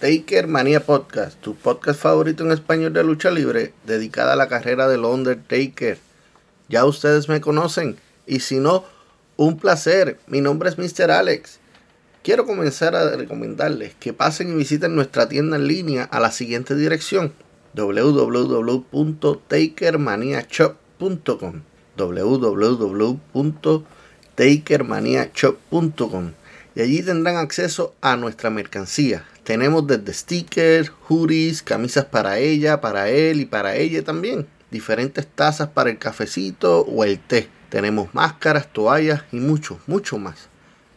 Taker Manía Podcast, tu podcast favorito en español de lucha libre, dedicada a la carrera del Undertaker. Ya ustedes me conocen, y si no, un placer. Mi nombre es Mr. Alex. Quiero comenzar a recomendarles que pasen y visiten nuestra tienda en línea a la siguiente dirección www.takermaniashop.com www.takermaniashop.com y allí tendrán acceso a nuestra mercancía. Tenemos desde stickers, hoodies, camisas para ella, para él y para ella también. Diferentes tazas para el cafecito o el té. Tenemos máscaras, toallas y mucho, mucho más.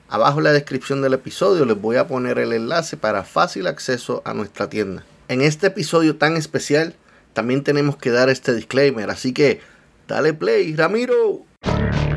Abajo en la descripción del episodio les voy a poner el enlace para fácil acceso a nuestra tienda. En este episodio tan especial también tenemos que dar este disclaimer, así que dale play, Ramiro.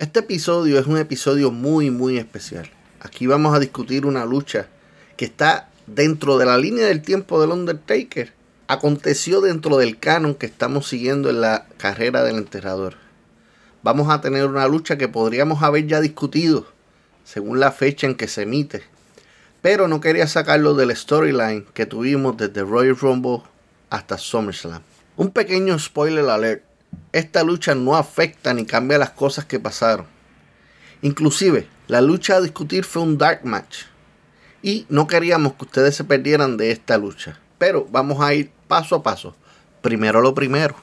Este episodio es un episodio muy muy especial. Aquí vamos a discutir una lucha que está dentro de la línea del tiempo del Undertaker. Aconteció dentro del canon que estamos siguiendo en la carrera del enterrador. Vamos a tener una lucha que podríamos haber ya discutido según la fecha en que se emite. Pero no quería sacarlo del storyline que tuvimos desde Royal Rumble hasta SummerSlam. Un pequeño spoiler alert esta lucha no afecta ni cambia las cosas que pasaron. Inclusive, la lucha a discutir fue un dark match. Y no queríamos que ustedes se perdieran de esta lucha. Pero vamos a ir paso a paso. Primero lo primero.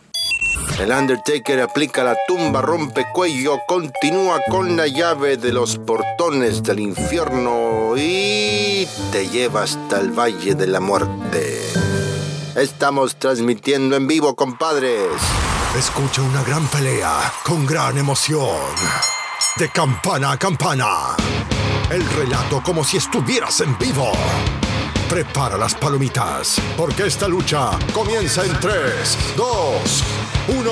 El Undertaker aplica la tumba, rompe cuello, continúa con la llave de los portones del infierno y te lleva hasta el Valle de la Muerte. Estamos transmitiendo en vivo, compadres. Escucha una gran pelea con gran emoción. De campana a campana. El relato como si estuvieras en vivo. Prepara las palomitas, porque esta lucha comienza en 3, 2, 1.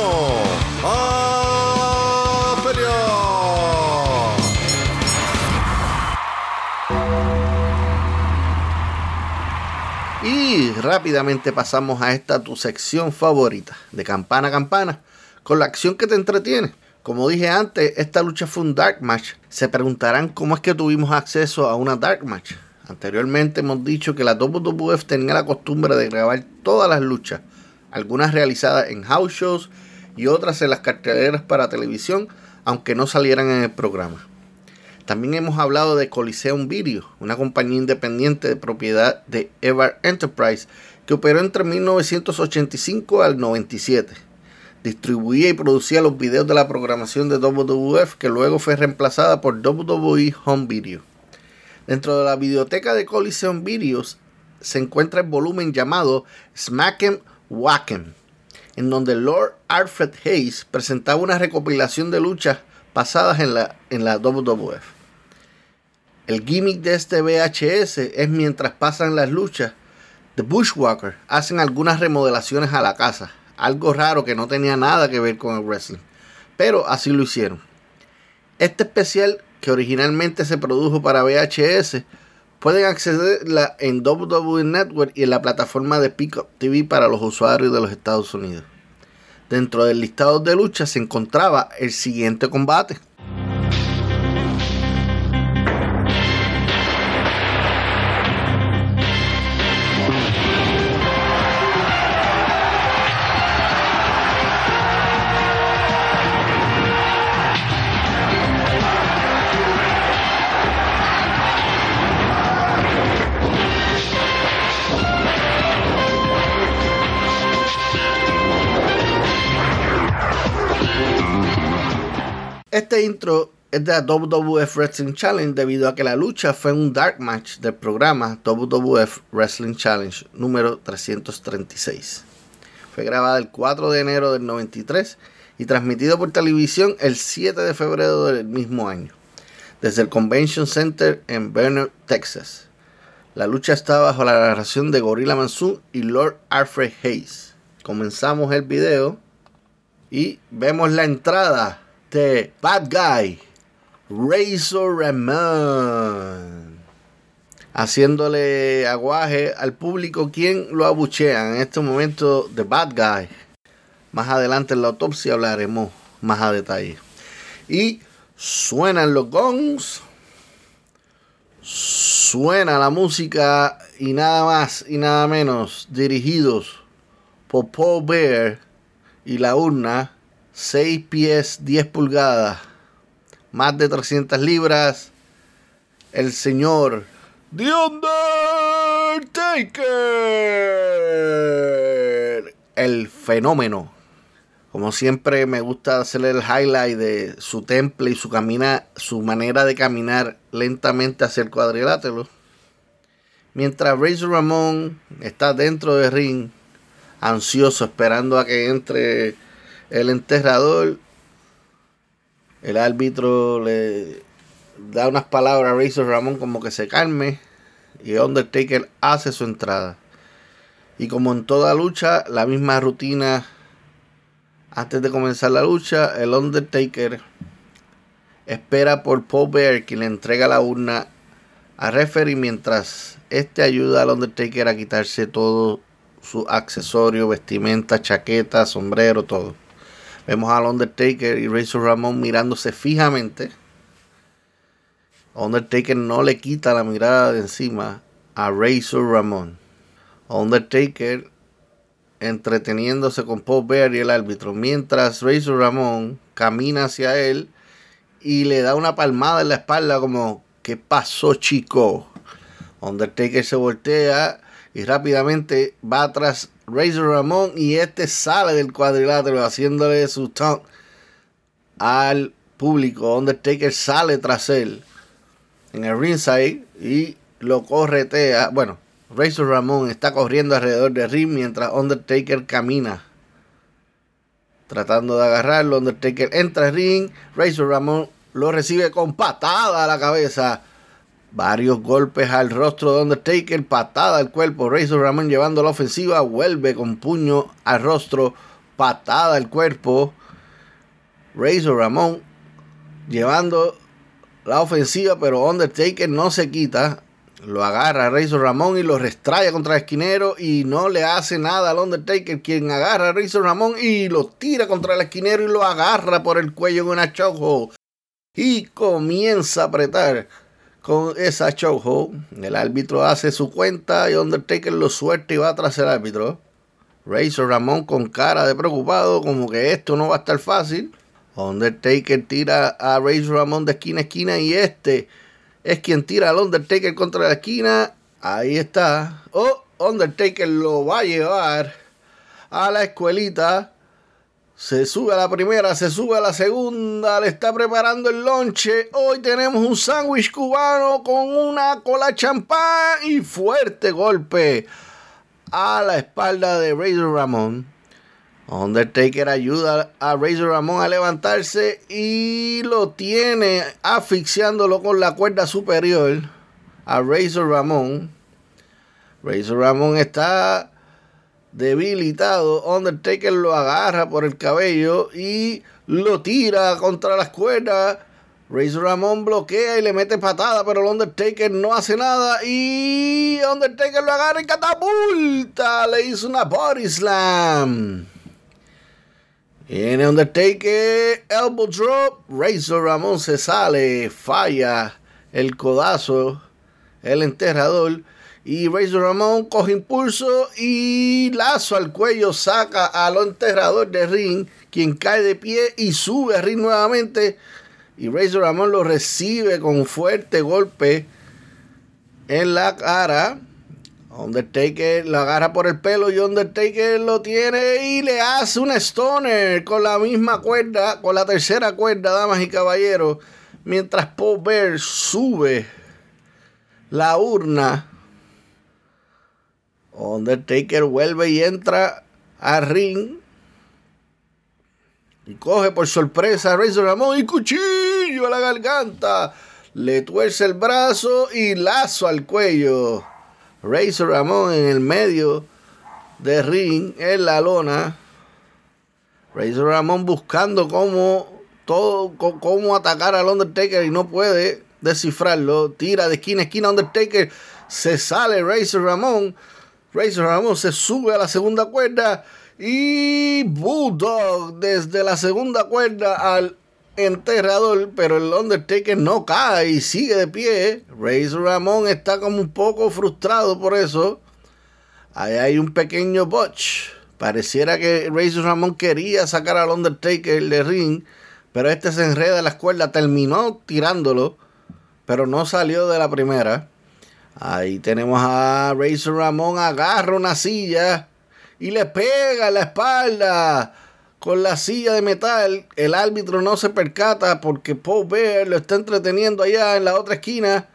¡A Y rápidamente pasamos a esta tu sección favorita, de campana a campana, con la acción que te entretiene. Como dije antes, esta lucha fue un dark match. Se preguntarán cómo es que tuvimos acceso a una dark match. Anteriormente hemos dicho que la WWF tenía la costumbre de grabar todas las luchas, algunas realizadas en house shows y otras en las carteleras para televisión, aunque no salieran en el programa. También hemos hablado de Coliseum Video, una compañía independiente de propiedad de Evar Enterprise que operó entre 1985 al 97. Distribuía y producía los videos de la programación de WWF que luego fue reemplazada por WWE Home Video. Dentro de la biblioteca de Coliseum Videos se encuentra el volumen llamado Smack'em Whack'em, en donde Lord Alfred Hayes presentaba una recopilación de luchas pasadas en la, en la WWF. El gimmick de este VHS es mientras pasan las luchas, The Bushwhacker hacen algunas remodelaciones a la casa, algo raro que no tenía nada que ver con el wrestling, pero así lo hicieron. Este especial, que originalmente se produjo para VHS, Pueden accederla en WWE Network y en la plataforma de Peacock TV para los usuarios de los Estados Unidos. Dentro del listado de lucha se encontraba el siguiente combate. Este intro es de la WWF Wrestling Challenge debido a que la lucha fue un dark match del programa WWF Wrestling Challenge número 336. Fue grabada el 4 de enero del 93 y transmitido por televisión el 7 de febrero del mismo año, desde el Convention Center en Bernard, Texas. La lucha está bajo la narración de Gorilla Monsoon y Lord Alfred Hayes. Comenzamos el video y vemos la entrada este Bad Guy, Razor Ramon, haciéndole aguaje al público quien lo abuchea en este momento de Bad Guy. Más adelante en la autopsia hablaremos más a detalle. Y suenan los gongs, suena la música y nada más y nada menos dirigidos por Paul Bear y la urna 6 pies 10 pulgadas, más de 300 libras, el señor The Undertaker, el fenómeno. Como siempre me gusta hacerle el highlight de su temple y su camina, su manera de caminar lentamente hacia el cuadrilátero. Mientras Razor Ramón está dentro del ring, ansioso, esperando a que entre el enterrador, el árbitro le da unas palabras a Razor Ramón como que se calme y Undertaker hace su entrada. Y como en toda lucha, la misma rutina antes de comenzar la lucha, el Undertaker espera por Paul Bear quien le entrega la urna a referee mientras este ayuda al Undertaker a quitarse todo su accesorio, vestimenta, chaqueta, sombrero, todo. Vemos al Undertaker y Razor Ramón mirándose fijamente. Undertaker no le quita la mirada de encima a Razor Ramón. Undertaker entreteniéndose con Paul Bear y el árbitro, mientras Razor Ramón camina hacia él y le da una palmada en la espalda como, ¿qué pasó chico? Undertaker se voltea y rápidamente va tras Razor Ramón y este sale del cuadrilátero haciéndole su taunt al público. Undertaker sale tras él en el ringside y lo corretea. Bueno, Razor Ramón está corriendo alrededor del ring mientras Undertaker camina. Tratando de agarrarlo, Undertaker entra al ring. Razor Ramón lo recibe con patada a la cabeza. Varios golpes al rostro de Undertaker, patada al cuerpo. Razor Ramón llevando la ofensiva, vuelve con puño al rostro, patada al cuerpo. Razor Ramón llevando la ofensiva, pero Undertaker no se quita. Lo agarra a Razor Ramón y lo restrae contra el esquinero y no le hace nada al Undertaker, quien agarra a Razor Ramón y lo tira contra el esquinero y lo agarra por el cuello en una chojo. Y comienza a apretar con esa chojo. El árbitro hace su cuenta y Undertaker lo suelta y va tras el árbitro. Razor Ramón con cara de preocupado, como que esto no va a estar fácil. Undertaker tira a Razor Ramón de esquina a esquina y este es quien tira al Undertaker contra la esquina. Ahí está. Oh, Undertaker lo va a llevar a la escuelita se sube a la primera, se sube a la segunda, le está preparando el lonche. Hoy tenemos un sándwich cubano con una cola champán y fuerte golpe a la espalda de Razor Ramón. Undertaker ayuda a Razor Ramón a levantarse y lo tiene asfixiándolo con la cuerda superior a Razor Ramón. Razor Ramón está debilitado, Undertaker lo agarra por el cabello y lo tira contra las cuerdas. Razor Ramón bloquea y le mete patada, pero el Undertaker no hace nada. Y Undertaker lo agarra y catapulta. Le hizo una body slam. Viene Undertaker, elbow drop. Razor Ramón se sale, falla el codazo, el enterrador. Y Razor Ramón coge impulso y lazo al cuello saca al enterrador de ring, quien cae de pie y sube a ring nuevamente. Y Razor Ramón lo recibe con un fuerte golpe en la cara. Undertaker lo agarra por el pelo y Undertaker lo tiene y le hace un stoner con la misma cuerda, con la tercera cuerda, damas y caballeros. Mientras Paul sube la urna. Undertaker vuelve y entra al ring y coge por sorpresa a Razor Ramón y cuchillo a la garganta. Le tuerce el brazo y lazo al cuello. Razor Ramón en el medio de ring, en la lona. Razor Ramón buscando cómo, todo, cómo atacar al Undertaker y no puede descifrarlo. Tira de esquina a esquina Undertaker. Se sale Razor Ramón. Razor Ramón se sube a la segunda cuerda y Bulldog desde la segunda cuerda al enterrador, pero el Undertaker no cae y sigue de pie. Razor Ramón está como un poco frustrado por eso. Ahí hay un pequeño botch. Pareciera que Razor Ramón quería sacar al Undertaker de ring, pero este se enreda en la cuerda, terminó tirándolo, pero no salió de la primera. Ahí tenemos a Razor Ramón, agarra una silla y le pega la espalda con la silla de metal. El árbitro no se percata porque Paul Bear lo está entreteniendo allá en la otra esquina.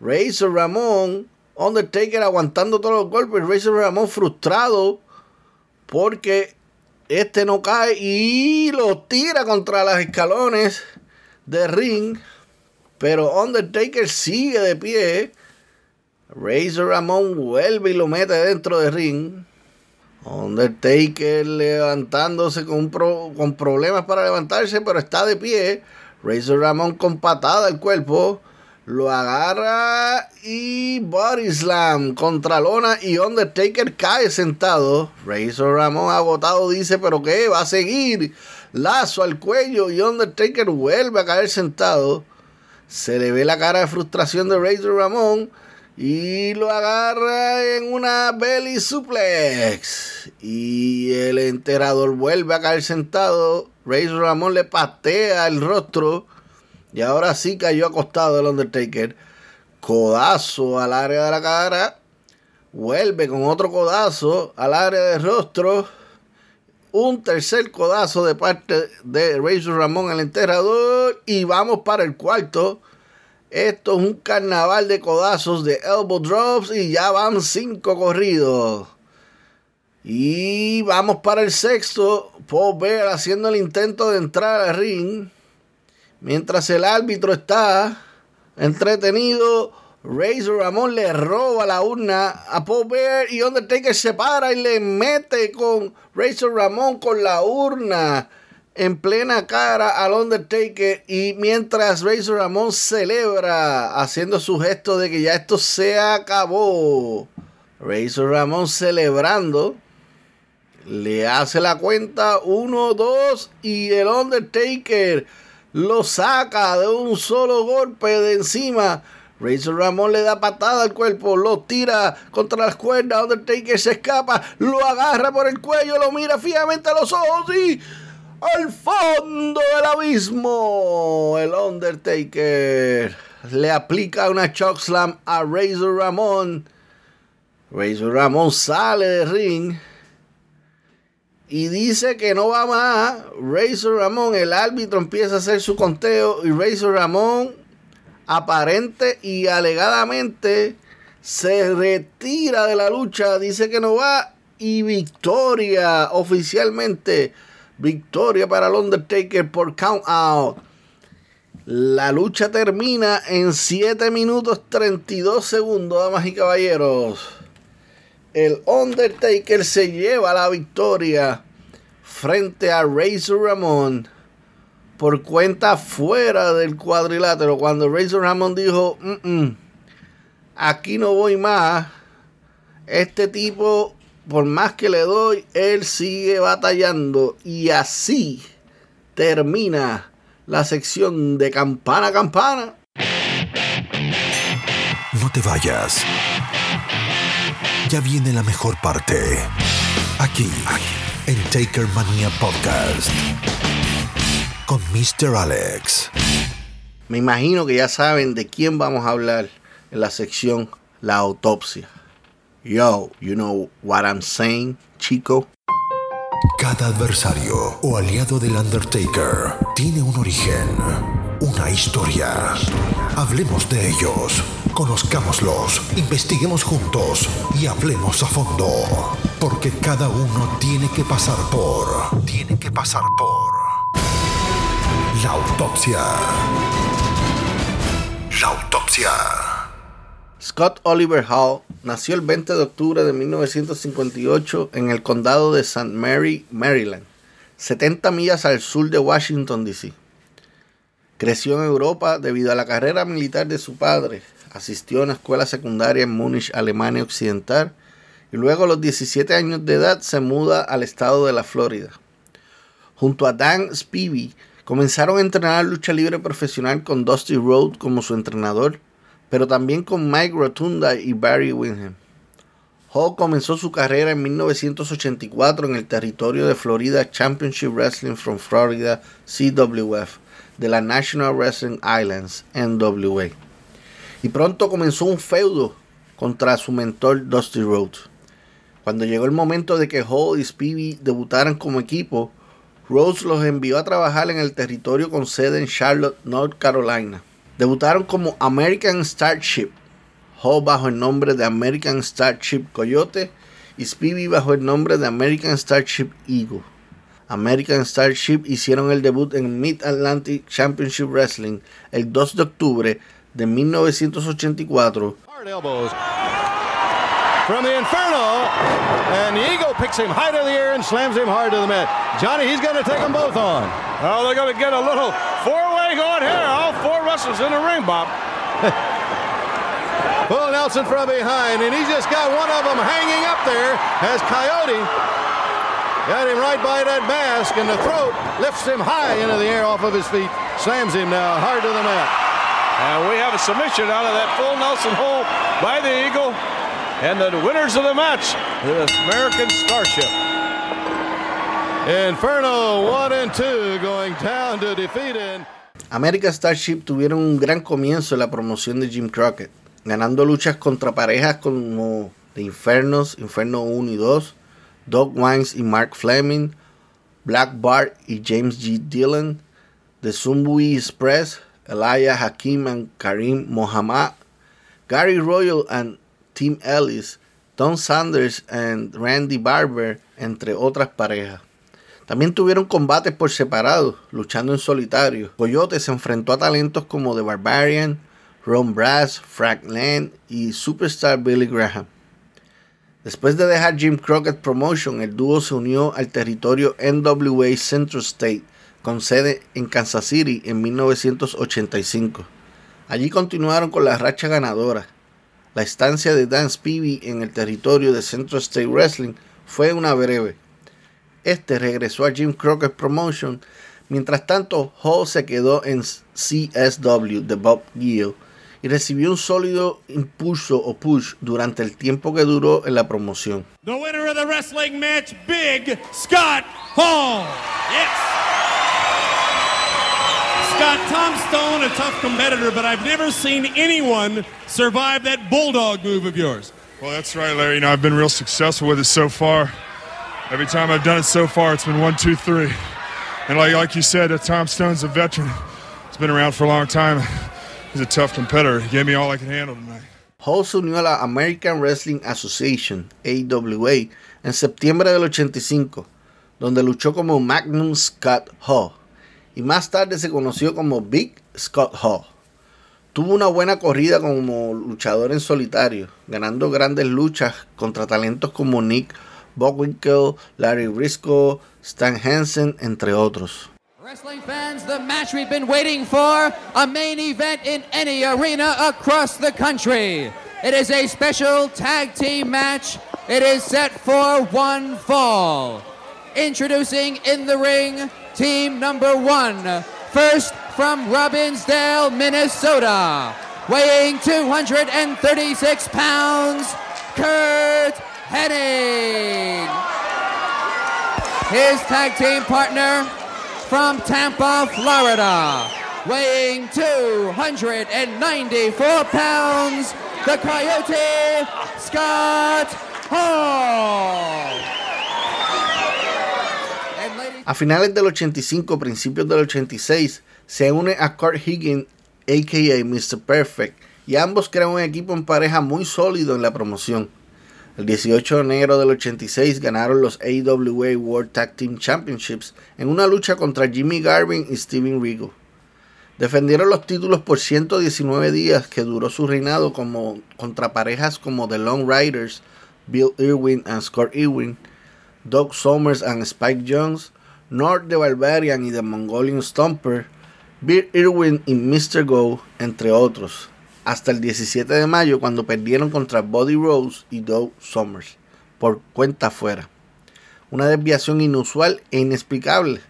Razor Ramón, Undertaker aguantando todos los golpes. Razor Ramón frustrado porque este no cae y lo tira contra los escalones de ring. Pero Undertaker sigue de pie. Razor Ramón vuelve y lo mete dentro de ring. Undertaker levantándose con, con problemas para levantarse, pero está de pie. Razor Ramón con patada al cuerpo. Lo agarra y body slam contra lona y Undertaker cae sentado. Razor Ramón agotado dice, pero ¿qué? Va a seguir. Lazo al cuello y Undertaker vuelve a caer sentado. Se le ve la cara de frustración de Razor Ramón y lo agarra en una belly suplex. Y el enterador vuelve a caer sentado. Razor Ramón le patea el rostro. Y ahora sí cayó acostado el Undertaker. Codazo al área de la cara. Vuelve con otro codazo al área del rostro. Un tercer codazo de parte de Razor Ramón, el enterrador. Y vamos para el cuarto. Esto es un carnaval de codazos de elbow drops y ya van cinco corridos. Y vamos para el sexto. Paul Bear haciendo el intento de entrar al ring. Mientras el árbitro está entretenido, Razor Ramón le roba la urna a Paul Bear y Undertaker se para y le mete con Razor Ramón con la urna en plena cara al Undertaker y mientras Razor Ramón celebra haciendo su gesto de que ya esto se acabó. Razor Ramón celebrando le hace la cuenta 1, 2 y el Undertaker lo saca de un solo golpe de encima. Razor Ramón le da patada al cuerpo, lo tira contra las cuerdas. Undertaker se escapa, lo agarra por el cuello, lo mira fijamente a los ojos y al fondo del abismo. El Undertaker le aplica una chokeslam a Razor Ramón. Razor Ramón sale de ring y dice que no va más. Razor Ramón, el árbitro empieza a hacer su conteo y Razor Ramón aparente y alegadamente se retira de la lucha, dice que no va y victoria oficialmente Victoria para el Undertaker por count out. La lucha termina en 7 minutos 32 segundos, damas y caballeros. El Undertaker se lleva la victoria frente a Razor Ramón por cuenta fuera del cuadrilátero. Cuando Razor Ramón dijo, aquí no voy más, este tipo, por más que le doy, él sigue batallando. Y así termina la sección de campana a campana. No te vayas. Ya viene la mejor parte. Aquí, en Taker Mania Podcast con Mr. Alex. Me imagino que ya saben de quién vamos a hablar en la sección La autopsia. Yo, you know what I'm saying, chico. Cada adversario o aliado del Undertaker tiene un origen, una historia. Hablemos de ellos, conozcámoslos, investiguemos juntos y hablemos a fondo. Porque cada uno tiene que pasar por. Tiene que pasar por la autopsia. La autopsia. Scott Oliver Hall nació el 20 de octubre de 1958 en el condado de St. Mary, Maryland, 70 millas al sur de Washington, D.C. Creció en Europa debido a la carrera militar de su padre. Asistió a una escuela secundaria en Múnich, Alemania Occidental, y luego a los 17 años de edad se muda al estado de la Florida. Junto a Dan Spivey, Comenzaron a entrenar lucha libre profesional con Dusty Rhodes como su entrenador, pero también con Mike Rotunda y Barry Windham. Hall comenzó su carrera en 1984 en el territorio de Florida Championship Wrestling from Florida CWF de la National Wrestling Islands NWA. Y pronto comenzó un feudo contra su mentor Dusty Rhodes. Cuando llegó el momento de que Hall y Speedy debutaran como equipo, Rose los envió a trabajar en el territorio con sede en Charlotte, North Carolina. Debutaron como American Starship, Hall bajo el nombre de American Starship Coyote y Speedy bajo el nombre de American Starship Eagle. American Starship hicieron el debut en Mid Atlantic Championship Wrestling el 2 de octubre de 1984 from the Inferno. And the Eagle picks him high to the air and slams him hard to the mat. Johnny, he's going to take them both on. Oh, they're going to get a little four-way going here. Wrestlers in the ring, Bob. Pull Nelson from behind, and he's just got one of them hanging up there as Coyote got him right by that mask, and the throat lifts him high into the air off of his feet, slams him now hard to the mat. And we have a submission out of that full Nelson hold by the Eagle. And the winners of the match, the American Starship. Inferno 1 and 2 going down to defeat American Starship tuvieron un gran comienzo en la promoción de Jim Crockett, ganando luchas contra parejas como The Infernos, Inferno 1 y 2, Doug Wines y Mark Fleming, Black Bart y James G. Dillon, The Sumbui Express, Elijah Hakim and Karim Mohammad, Gary Royal and Tim Ellis, Tom Sanders y Randy Barber, entre otras parejas. También tuvieron combates por separado, luchando en solitario. Coyote se enfrentó a talentos como The Barbarian, Ron Brass, Frank Land y Superstar Billy Graham. Después de dejar Jim Crockett Promotion, el dúo se unió al territorio NWA Central State, con sede en Kansas City en 1985. Allí continuaron con la racha ganadora. La estancia de Dan Spivey en el territorio de Central State Wrestling fue una breve. Este regresó a Jim Crockett Promotion. Mientras tanto, Hall se quedó en CSW de Bob Gill y recibió un sólido impulso o push durante el tiempo que duró en la promoción. The winner of the wrestling match, Big Scott Hall. Yes. Scott, Tom Stone, a tough competitor, but I've never seen anyone survive that bulldog move of yours. Well, that's right, Larry. You know, I've been real successful with it so far. Every time I've done it so far, it's been one, two, three. And like, like you said, uh, Tom Stone's a veteran. He's been around for a long time. He's a tough competitor. He gave me all I could handle tonight. Hall se unió a la American Wrestling Association, AWA, en septiembre del 85, donde luchó como Magnum Scott Hall. y más tarde se conoció como Big Scott Hall. Tuvo una buena corrida como luchador en solitario, ganando grandes luchas contra talentos como Nick Bockwinkel, Larry Briscoe, Stan Hansen, entre otros. Wrestling fans, the match we've been waiting for, a main event in any arena across the country. It is a special tag team match. It is set for one fall. Introducing in the ring, team number one. First from Robbinsdale, Minnesota, weighing 236 pounds, Kurt Hennig. His tag team partner from Tampa, Florida, weighing 294 pounds, the Coyote, Scott Hall. A finales del 85, principios del 86, se une a Kurt Higgins, a.k.a. Mr. Perfect, y ambos crean un equipo en pareja muy sólido en la promoción. El 18 de enero del 86 ganaron los AWA World Tag Team Championships en una lucha contra Jimmy Garvin y Steven Regal. Defendieron los títulos por 119 días que duró su reinado como contra parejas como The Long Riders, Bill Irwin and Scott Irwin, Doug Somers and Spike Jones, North the Barbarian y The Mongolian Stomper, Bill Irwin y Mr. Go, entre otros, hasta el 17 de mayo cuando perdieron contra Buddy Rose y Doug Somers, por cuenta fuera. Una desviación inusual e inexplicable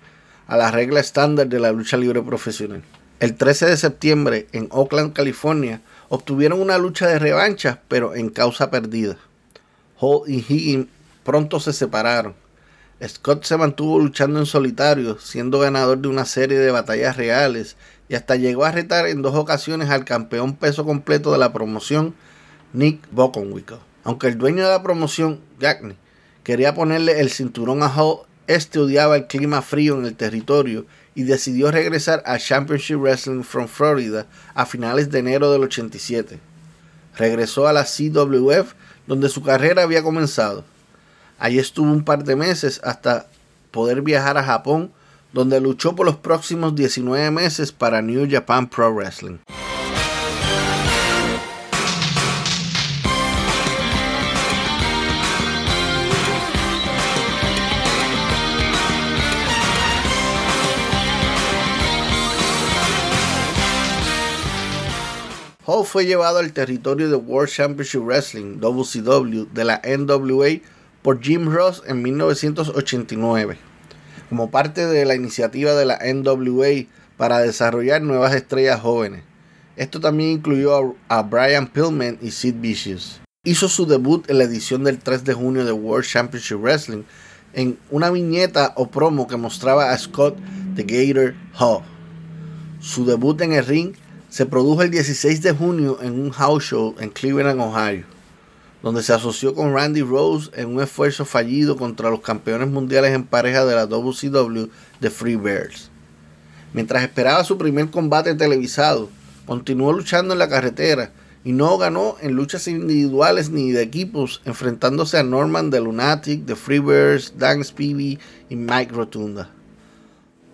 a la regla estándar de la lucha libre profesional. El 13 de septiembre, en Oakland, California, obtuvieron una lucha de revancha, pero en causa perdida. Hall y Higgins pronto se separaron. Scott se mantuvo luchando en solitario, siendo ganador de una serie de batallas reales y hasta llegó a retar en dos ocasiones al campeón peso completo de la promoción, Nick Boconwickle. Aunque el dueño de la promoción, Gagney, quería ponerle el cinturón a Hall, este odiaba el clima frío en el territorio y decidió regresar a Championship Wrestling from Florida a finales de enero del 87. Regresó a la CWF donde su carrera había comenzado. Allí estuvo un par de meses hasta poder viajar a Japón, donde luchó por los próximos 19 meses para New Japan Pro Wrestling. Hall fue llevado al territorio de World Championship Wrestling, WCW, de la NWA por Jim Ross en 1989, como parte de la iniciativa de la NWA para desarrollar nuevas estrellas jóvenes. Esto también incluyó a, Brian Pillman y Sid Vicious. Hizo su debut en la edición del 3 de junio de World Championship Wrestling en una viñeta o promo que mostraba a Scott the Gator Hall. Su debut en el ring se produjo el 16 de junio en un house show en Cleveland, Ohio donde se asoció con Randy Rose en un esfuerzo fallido contra los campeones mundiales en pareja de la WCW de Free Bears. Mientras esperaba su primer combate televisado, continuó luchando en la carretera y no ganó en luchas individuales ni de equipos, enfrentándose a Norman de Lunatic, de Freebirds, Dan Spivey y Mike Rotunda.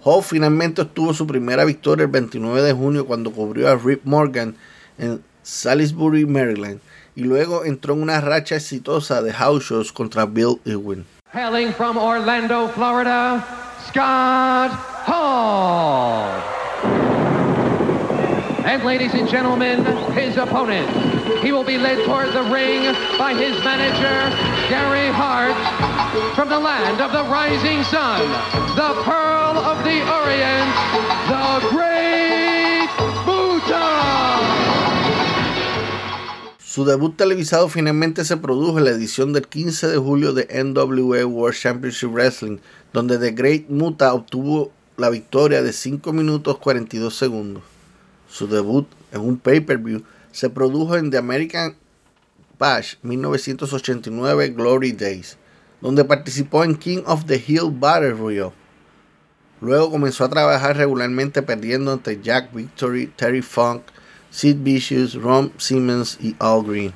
Hall finalmente obtuvo su primera victoria el 29 de junio cuando cubrió a Rip Morgan en Salisbury, Maryland, y luego entró en una racha exitosa de house shows contra Bill Irwin. Hailing from Orlando, Florida, Scott Hall. And ladies and gentlemen, his opponent. He will be led toward the ring by his manager, Gary Hart, from the land of the rising sun, the Pearl of the Orient, the Su debut televisado finalmente se produjo en la edición del 15 de julio de NWA World Championship Wrestling, donde The Great Muta obtuvo la victoria de 5 minutos 42 segundos. Su debut en un pay-per-view se produjo en The American Bash 1989 Glory Days, donde participó en King of the Hill Battle Royale. Luego comenzó a trabajar regularmente perdiendo ante Jack Victory, Terry Funk, Sid Vicious, Ron Simmons y Al Green.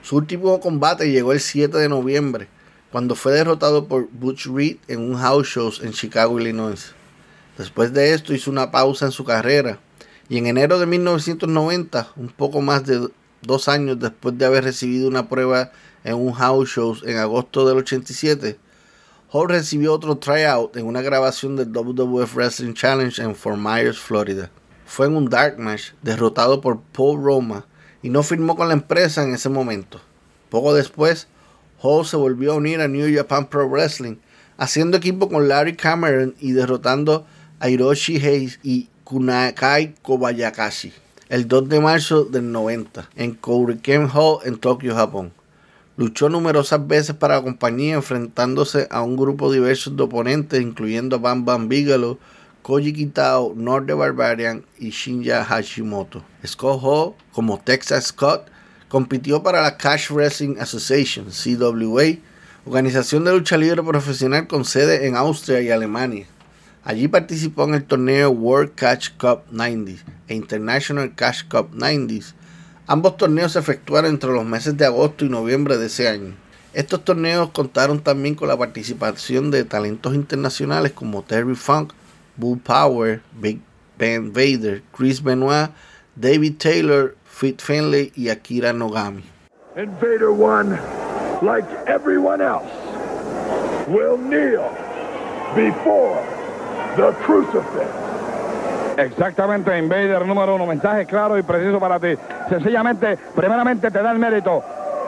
Su último combate llegó el 7 de noviembre, cuando fue derrotado por Butch Reed en un house show en Chicago, Illinois. Después de esto hizo una pausa en su carrera y en enero de 1990, un poco más de dos años después de haber recibido una prueba en un house show en agosto del 87, Hall recibió otro tryout en una grabación del WWF Wrestling Challenge en Fort Myers, Florida. Fue en un dark match derrotado por Paul Roma y no firmó con la empresa en ese momento. Poco después, Hall se volvió a unir a New Japan Pro Wrestling, haciendo equipo con Larry Cameron y derrotando a Hiroshi Hayes y Kunakai Kobayakashi el 2 de marzo del 90 en Kouriken Hall en Tokio, Japón. Luchó numerosas veces para la compañía enfrentándose a un grupo diverso de oponentes incluyendo a Bam Bam Bigelow, Koji Kitao, North the Barbarian y Shinya Hashimoto. Scott Hall, como Texas Scott, compitió para la Cash Wrestling Association, CWA, organización de lucha libre profesional con sede en Austria y Alemania. Allí participó en el torneo World Catch Cup 90 e International Cash Cup 90. Ambos torneos se efectuaron entre los meses de agosto y noviembre de ese año. Estos torneos contaron también con la participación de talentos internacionales como Terry Funk, Bull Power, Big Ben Vader, Chris Benoit, David Taylor, Fit Finlay y Akira Nogami. Vader won like everyone else will kneel before the crucifix. Exactamente, Invader número uno, mensaje claro y preciso para ti. Sencillamente, primeramente te da el mérito.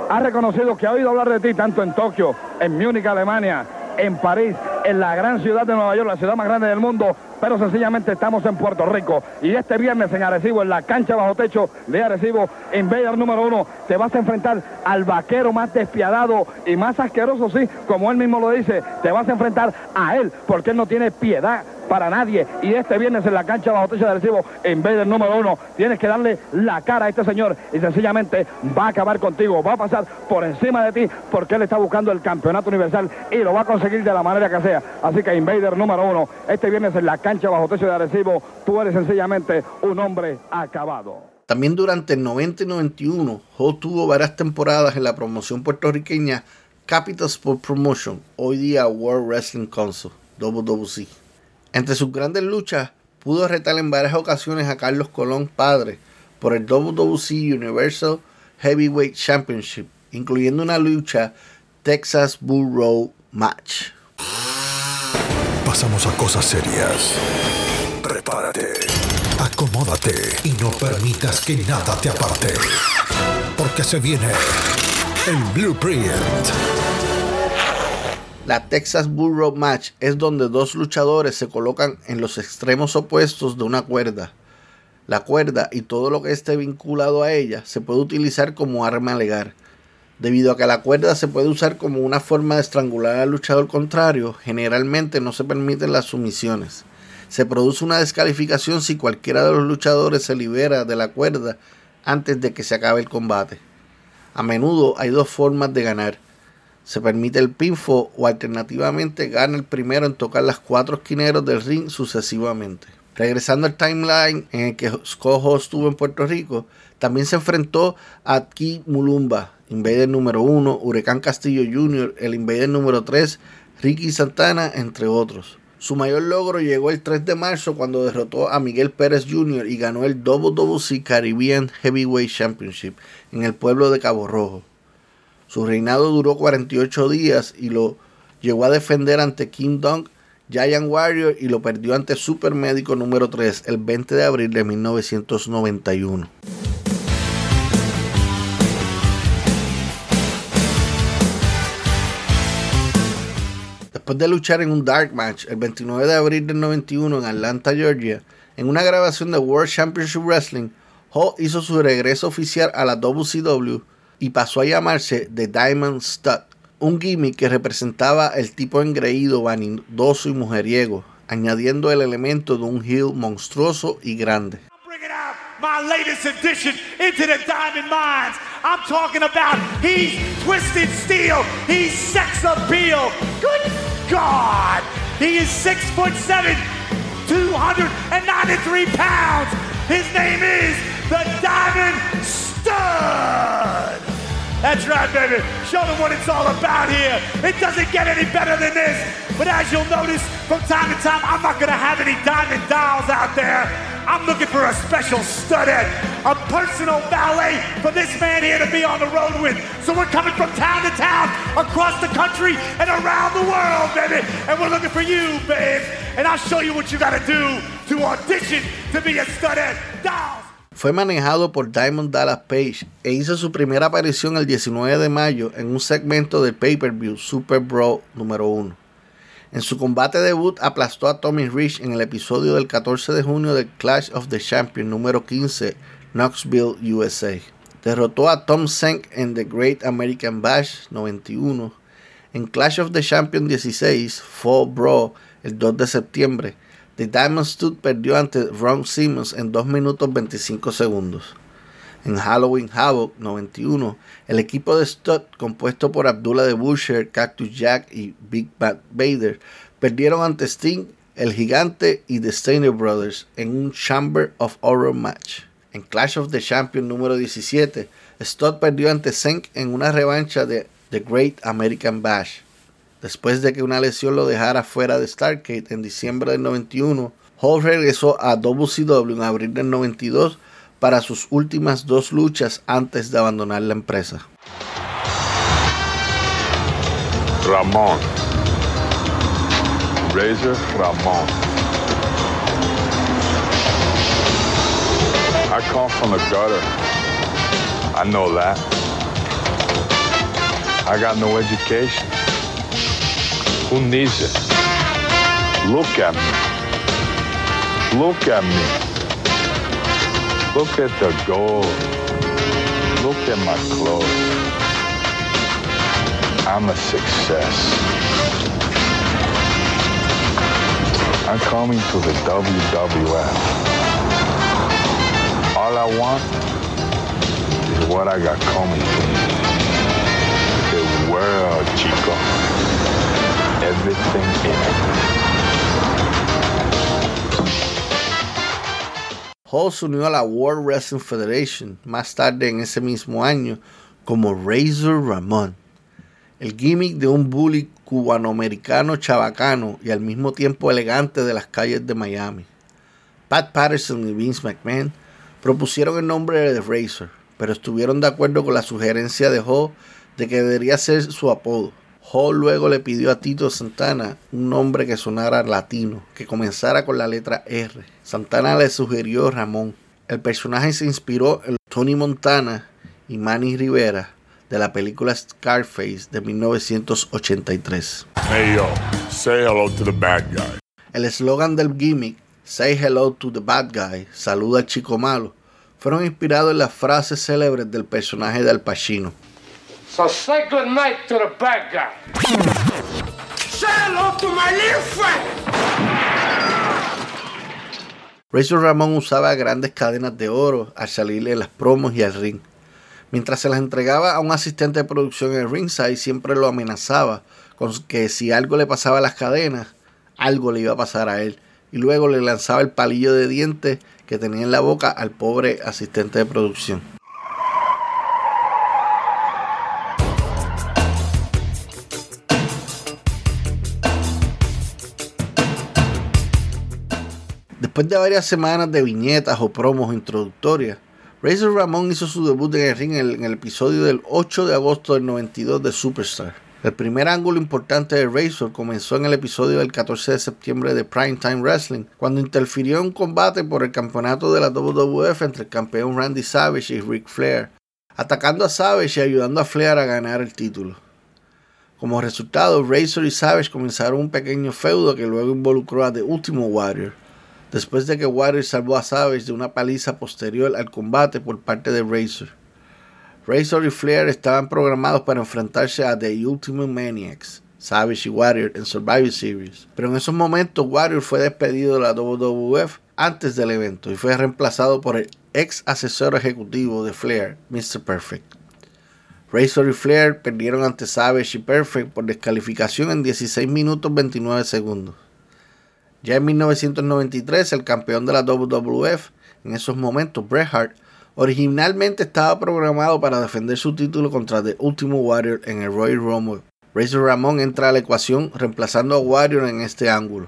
Ha reconocido que ha oído hablar de ti tanto en Tokio, en Múnich, Alemania, en París, en la gran ciudad de Nueva York, la ciudad más grande del mundo, pero sencillamente estamos en Puerto Rico. Y este viernes en Arecibo, en la cancha bajo techo de Arecibo, en Invader número uno, te vas a enfrentar al vaquero más despiadado y más asqueroso, sí, como él mismo lo dice, te vas a enfrentar a él, porque él no tiene piedad para nadie. Y este viernes en la cancha bajo techo de Arecibo, en vez del número uno, tienes que darle la cara a este señor y sencillamente va a acabar contigo, va a pasar por encima de ti porque él está buscando el campeonato universal y lo va a conseguir de la manera que sea. Así que Invader número uno, este viernes en la cancha bajo techo de Arecibo, tú eres sencillamente un hombre acabado. También durante el 90 y 91, Hall tuvo varias temporadas en la promoción puertorriqueña Capital Sport Promotion, hoy día World Wrestling Council, WWC. Entre sus grandes luchas, pudo retar en varias ocasiones a Carlos Colón padre por el WWC Universal Heavyweight Championship, incluyendo una lucha Texas Bull Road Match. Pasamos a cosas serias. Prepárate, acomódate y no permitas que nada te aparte. Porque se viene el Blueprint. La Texas Bull Match es donde dos luchadores se colocan en los extremos opuestos de una cuerda. La cuerda y todo lo que esté vinculado a ella se puede utilizar como arma legal. Debido a que la cuerda se puede usar como una forma de estrangular al luchador contrario, generalmente no se permiten las sumisiones. Se produce una descalificación si cualquiera de los luchadores se libera de la cuerda antes de que se acabe el combate. A menudo hay dos formas de ganar se permite el pinfo o alternativamente gana el primero en tocar las cuatro esquineros del ring sucesivamente. Regresando al timeline en el que Scott estuvo en Puerto Rico, también se enfrentó a Ki Mulumba, Invader número 1, Huracán Castillo Jr., el Invader número 3, Ricky Santana, entre otros. Su mayor logro llegó el 3 de marzo cuando derrotó a Miguel Pérez Jr. y ganó el WWC Caribbean Heavyweight Championship en el pueblo de Cabo Rojo. Su reinado duró 48 días y lo llegó a defender ante King Dong, Giant Warrior y lo perdió ante Super Médico número 3 el 20 de abril de 1991. Después de luchar en un dark match el 29 de abril del 91 en Atlanta, Georgia, en una grabación de World Championship Wrestling, Hall hizo su regreso oficial a la WCW y pasó a llamarse The Diamond Stud, un gimmick que representaba el tipo engreído, vanidoso y mujeriego, añadiendo el elemento de un heel monstruoso y grande. my latest addition into the diamond mines. I'm talking about he's twisted steel, he's sex appeal. Good God! He is six foot seven, 293 pounds. His name is the Diamond Stud. That's right, baby. Show them what it's all about here. It doesn't get any better than this. But as you'll notice, from time to time, I'm not going to have any diamond dolls out there. I'm looking for a special studette, a personal valet for this man here to be on the road with. So we're coming from town to town, across the country, and around the world, baby. And we're looking for you, babe. And I'll show you what you gotta do to audition to be a studette. Dolls. Fue manejado por Diamond Dallas Page e hizo su primera aparición el 19 de mayo en un segmento del pay-per-view Super Bro número 1. En su combate debut aplastó a Tommy Rich en el episodio del 14 de junio del Clash of the Champions número 15, Knoxville, USA. Derrotó a Tom Senk en The Great American Bash 91. En Clash of the Champions 16, Fall Bro, el 2 de septiembre, The Diamond Stud perdió ante Ron Simmons en 2 minutos 25 segundos. En Halloween Havoc 91, el equipo de Stud, compuesto por Abdullah de Butcher, Cactus Jack y Big Bad Vader, perdieron ante Sting, el Gigante y The Steiner Brothers en un Chamber of Horror match. En Clash of the Champions número 17, Stud perdió ante Senk en una revancha de The Great American Bash. Después de que una lesión lo dejara fuera de Starcade en diciembre del 91, Hall regresó a WCW en abril del 92 para sus últimas dos luchas antes de abandonar la empresa. Ramón. Razor Ramón. I come from the gutter. I know that. I got no education. Who needs it? Look at me. Look at me. Look at the gold. Look at my clothes. I'm a success. I'm coming to the WWF. All I want is what I got coming to me. The world, chico. Everything se unió a la World Wrestling Federation más tarde en ese mismo año como Razor Ramón. El gimmick de un bully cubanoamericano chabacano y al mismo tiempo elegante de las calles de Miami. Pat Patterson y Vince McMahon propusieron el nombre de Razor, pero estuvieron de acuerdo con la sugerencia de Hall de que debería ser su apodo. Hall luego le pidió a Tito Santana un nombre que sonara latino, que comenzara con la letra R. Santana le sugirió Ramón. El personaje se inspiró en Tony Montana y Manny Rivera de la película Scarface de 1983. Hey yo, say hello to the bad guy. El eslogan del gimmick, Say Hello to the Bad Guy, saluda al chico malo, fueron inspirados en las frases célebres del personaje de Al Pacino. So say good night to the bad guy. Say hello to my little friend. Razor Ramón usaba grandes cadenas de oro al salirle en las promos y al ring. Mientras se las entregaba a un asistente de producción en el ringside, siempre lo amenazaba con que si algo le pasaba a las cadenas, algo le iba a pasar a él. Y luego le lanzaba el palillo de dientes que tenía en la boca al pobre asistente de producción. Después de varias semanas de viñetas o promos introductorias, Razor Ramón hizo su debut en el ring en el, en el episodio del 8 de agosto del 92 de Superstar. El primer ángulo importante de Razor comenzó en el episodio del 14 de septiembre de Primetime Wrestling, cuando interfirió en un combate por el campeonato de la WWF entre el campeón Randy Savage y Ric Flair, atacando a Savage y ayudando a Flair a ganar el título. Como resultado, Razor y Savage comenzaron un pequeño feudo que luego involucró a The Ultimate Warrior. Después de que Warrior salvó a Savage de una paliza posterior al combate por parte de Razor. Razor y Flair estaban programados para enfrentarse a The Ultimate Maniacs, Savage y Warrior en Survivor Series. Pero en esos momentos Warrior fue despedido de la WWF antes del evento y fue reemplazado por el ex asesor ejecutivo de Flair, Mr. Perfect. Razor y Flair perdieron ante Savage y Perfect por descalificación en 16 minutos 29 segundos. Ya en 1993, el campeón de la WWF, en esos momentos Bret Hart, Originalmente estaba programado para defender su título contra The Ultimate Warrior en el Royal Rumble. Razor Ramón entra a la ecuación reemplazando a Warrior en este ángulo.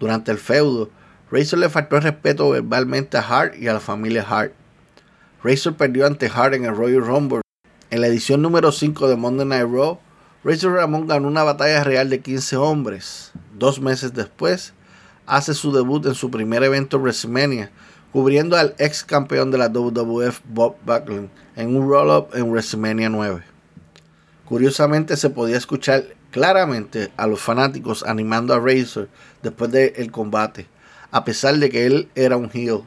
Durante el feudo, Razor le faltó el respeto verbalmente a Hart y a la familia Hart. Razor perdió ante Hart en el Royal Rumble. En la edición número 5 de Monday Night Raw, Razor Ramón ganó una batalla real de 15 hombres. Dos meses después, hace su debut en su primer evento WrestleMania cubriendo al ex campeón de la WWF Bob Backlund en un roll-up en WrestleMania 9. Curiosamente se podía escuchar claramente a los fanáticos animando a Razor después del combate, a pesar de que él era un heel.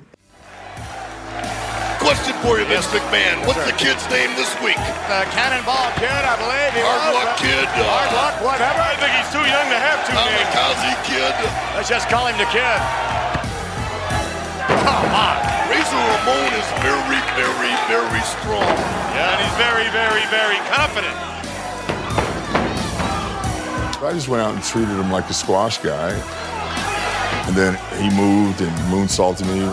Question for you, Vince McMahon. What's the kid's name this week? The Cannonball Kid, I believe. He Hard was. Luck Kid. uh, Hard Luck, whatever. I think he's too young to have two names. Kamikaze Kid. Let's just call him the Kid. Come on. Razor Ramon is very, very, very strong. Yeah, and he's very, very, very confident. I just went out and treated him like a squash guy. And then he moved and moonsaulted me.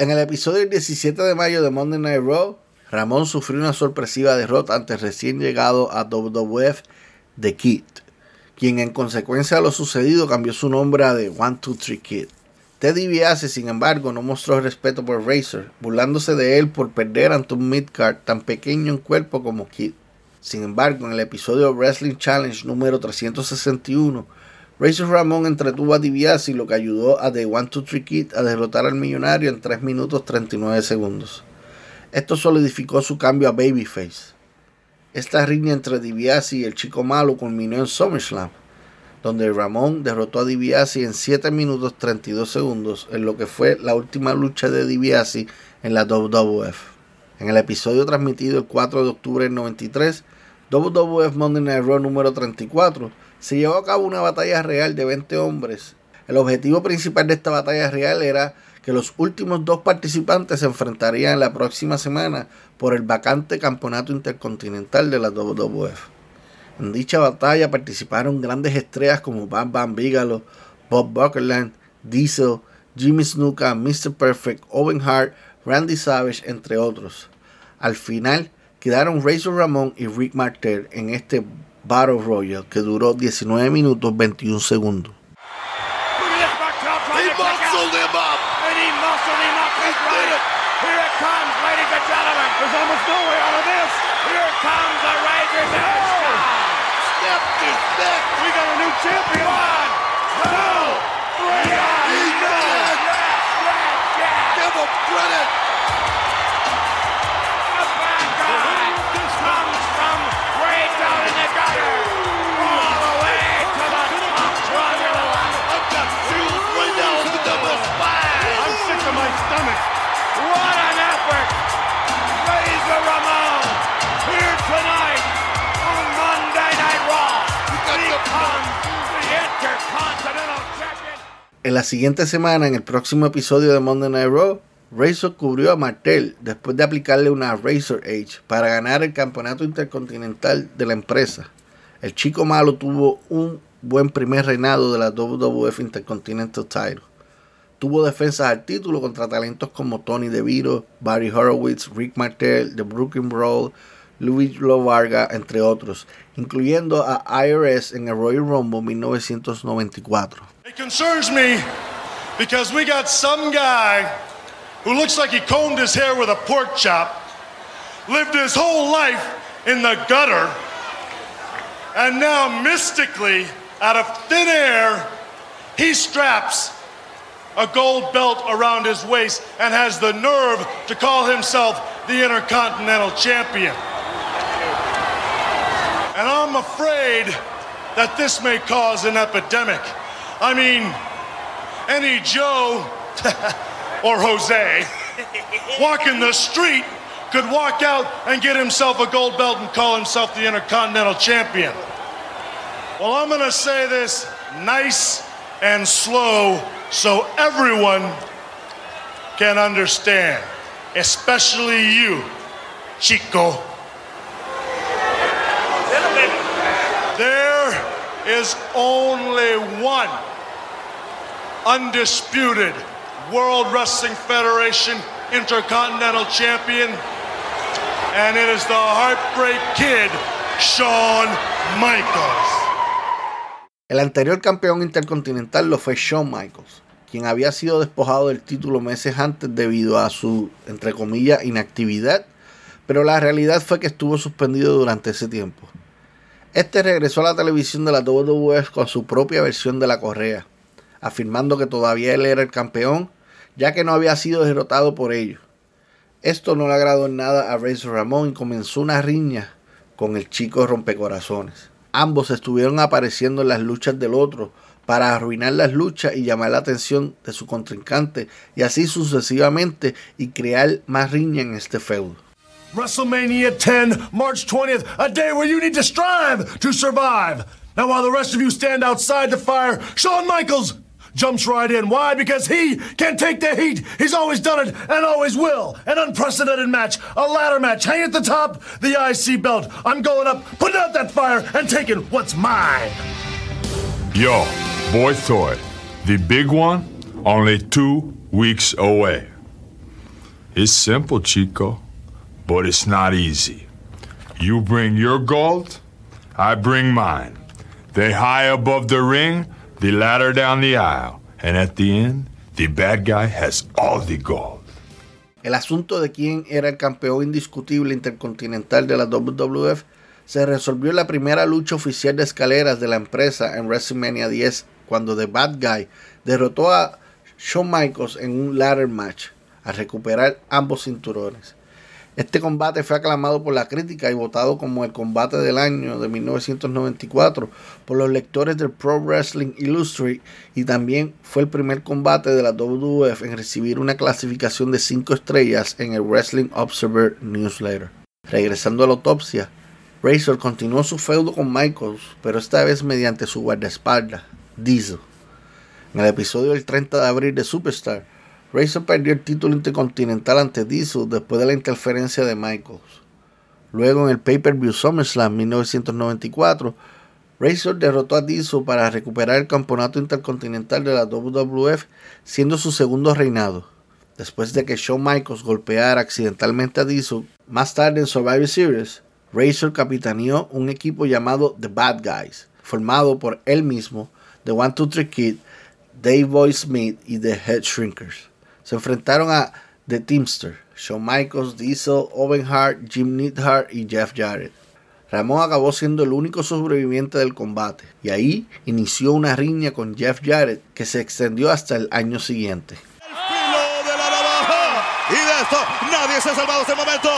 En el episodio del 17 de mayo de Monday Night Raw, Ramón sufrió una sorpresiva derrota ante el recién llegado a WWF The Kid, quien en consecuencia de lo sucedido cambió su nombre a The One Two Three Kid. Teddy DiBiase, sin embargo, no mostró respeto por Razor, burlándose de él por perder ante un midcard tan pequeño en cuerpo como Kid. Sin embargo, en el episodio Wrestling Challenge número 361, Razor Ramón entretuvo a DiBiase, lo que ayudó a The One Two Three Kid a derrotar al millonario en 3 minutos 39 segundos. Esto solidificó su cambio a Babyface. Esta riña entre DiBiase y el chico malo culminó en SummerSlam, donde Ramón derrotó a DiBiase en 7 minutos 32 segundos en lo que fue la última lucha de DiBiase en la WWF. En el episodio transmitido el 4 de octubre del 93, WWF Monday Night Raw número 34, se llevó a cabo una batalla real de 20 hombres. El objetivo principal de esta batalla real era que los últimos dos participantes se enfrentarían la próxima semana por el vacante campeonato intercontinental de la WWF. En dicha batalla participaron grandes estrellas como Bam Bam Bigelow, Bob Buckland, Diesel, Jimmy Snuka, Mr. Perfect, Owen Hart, Randy Savage, entre otros. Al final quedaron Razor Ramón y Rick Martel en este Battle Royale que duró 19 minutos 21 segundos. En la siguiente semana, en el próximo episodio de Monday Night Raw, Razor cubrió a Martel después de aplicarle una Razor Edge para ganar el campeonato intercontinental de la empresa. El chico malo tuvo un buen primer reinado de la WWF Intercontinental Title. Tuvo defensas al título contra talentos como Tony DeVito, Barry Horowitz, Rick Martel, The Brooklyn Brawl, Luis Lovarga, entre otros, incluyendo a IRS en el Royal Rumble 1994. It concerns me because we got some guy who looks like he combed his hair with a pork chop, lived his whole life in the gutter, and now mystically, out of thin air, he straps a gold belt around his waist and has the nerve to call himself the Intercontinental Champion. And I'm afraid that this may cause an epidemic. I mean, any Joe or Jose walking the street could walk out and get himself a gold belt and call himself the Intercontinental Champion. Well, I'm going to say this nice and slow so everyone can understand. especially you, Chico. There is only one undisputed World Wrestling Federation Intercontinental Champion, and it is the Heartbreak Kid, Shawn Michaels. El anterior campeón intercontinental lo fue Shawn Michaels, quien había sido despojado del título meses antes debido a su, entre comillas, inactividad, pero la realidad fue que estuvo suspendido durante ese tiempo. Este regresó a la televisión de la WWF con su propia versión de la correa, afirmando que todavía él era el campeón, ya que no había sido derrotado por ellos. Esto no le agradó en nada a Razor Ramón y comenzó una riña con el chico rompecorazones. Ambos estuvieron apareciendo en las luchas del otro para arruinar las luchas y llamar la atención de su contrincante y así sucesivamente y crear más riña en este feudo. WrestleMania 10, March 20th, a day where you need to strive to survive. Now, while the rest of you stand outside the fire, Shawn Michaels jumps right in. Why? Because he can take the heat. He's always done it and always will. An unprecedented match, a ladder match. Hang at the top, the IC belt. I'm going up, putting out that fire, and taking what's mine. Yo, boy toy, the big one, only two weeks away. It's simple, Chico, but it's not easy. You bring your gold, I bring mine. They high above the ring, the ladder down the aisle, and at the end, the bad guy has all the gold. El asunto de quién era el campeón indiscutible intercontinental de la WWF se resolvió en la primera lucha oficial de escaleras de la empresa en WrestleMania 10 cuando The Bad Guy derrotó a Shawn Michaels en un ladder match a recuperar ambos cinturones. Este combate fue aclamado por la crítica y votado como el combate del año de 1994 por los lectores del Pro Wrestling Illustrated y también fue el primer combate de la WWF en recibir una clasificación de 5 estrellas en el Wrestling Observer Newsletter. Regresando a la autopsia, Razor continuó su feudo con Michaels, pero esta vez mediante su guardaespaldas, Diesel. En el episodio del 30 de abril de Superstar, Razor perdió el título intercontinental ante Diesel después de la interferencia de Michaels. Luego en el pay-per-view SummerSlam 1994, Razor derrotó a Diesel para recuperar el campeonato intercontinental de la WWF, siendo su segundo reinado. Después de que Shawn Michaels golpeara accidentalmente a Diesel, más tarde en Survivor Series, Razor capitaneó un equipo llamado The Bad Guys, formado por él mismo, The One Two Three Kid, Dave Boy Smith y The Head Shrinkers. Se enfrentaron a The Teamster, Shawn Michaels, Diesel, Owen Hart, Jim Neidhart y Jeff Jarrett. Ramón acabó siendo el único sobreviviente del combate y ahí inició una riña con Jeff Jarrett que se extendió hasta el año siguiente. Y de esto nadie se ha salvado hasta el momento.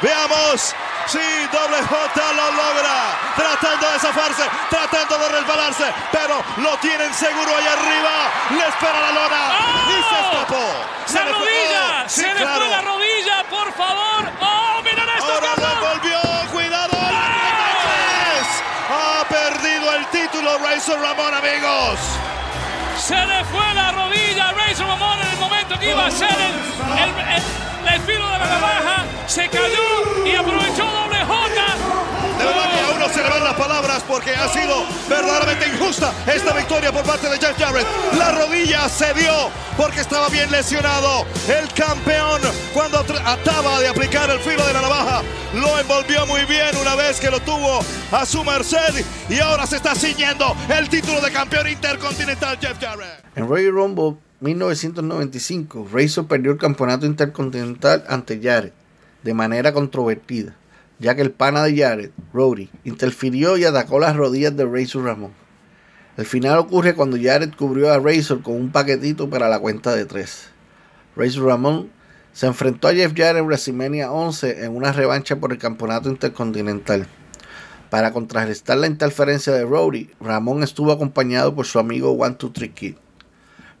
Veamos si Doble J lo logra. Tratando de zafarse, tratando de resbalarse. Pero lo tienen seguro ahí arriba. Le espera la lona. Y se escapó. ¡La rodilla! Oh, sí, ¡Se le fue la rodilla, por favor! ¡Oh, miren esto! Ahora lo volvió. Cuidado. 33. Ha perdido el título Razor Ramón, amigos. Se le fue la rodilla a Razor Ramón en el momento que iba a el, el, el- el filo de la navaja. Se cayó y aprovechó doble J. De verdad que van las palabras porque ha sido verdaderamente injusta esta victoria por parte de Jeff Jarrett. La rodilla se dio porque estaba bien lesionado. El campeón, cuando ataba de aplicar el filo de la navaja, lo envolvió muy bien una vez que lo tuvo a su merced y ahora se está ciñendo el título de campeón intercontinental Jeff Jarrett. En Royal Rumble 1995, Razor perdió el campeonato intercontinental ante Jarrett de manera controvertida, ya que el pana de Jarrett, Roddy, interfirió y atacó las rodillas de Razor Ramón. El final ocurre cuando Jarrett cubrió a Razor con un paquetito para la cuenta de tres. Razor Ramón se enfrentó a Jeff Jarrett en WrestleMania 11 en una revancha por el campeonato intercontinental. Para contrarrestar la interferencia de Roddy, Ramón estuvo acompañado por su amigo One Two Three Kid.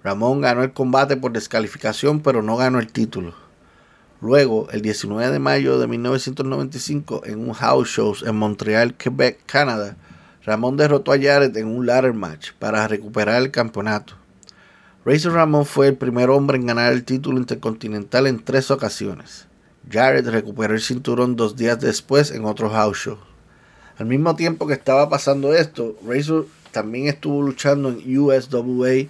Ramón ganó el combate por descalificación, pero no ganó el título. Luego, el 19 de mayo de 1995, en un house show en Montreal, Quebec, Canadá, Ramón derrotó a Jarrett en un ladder match para recuperar el campeonato. Razor Ramón fue el primer hombre en ganar el título intercontinental en tres ocasiones. Jarrett recuperó el cinturón dos días después en otro house show. Al mismo tiempo que estaba pasando esto, Razor también estuvo luchando en USWA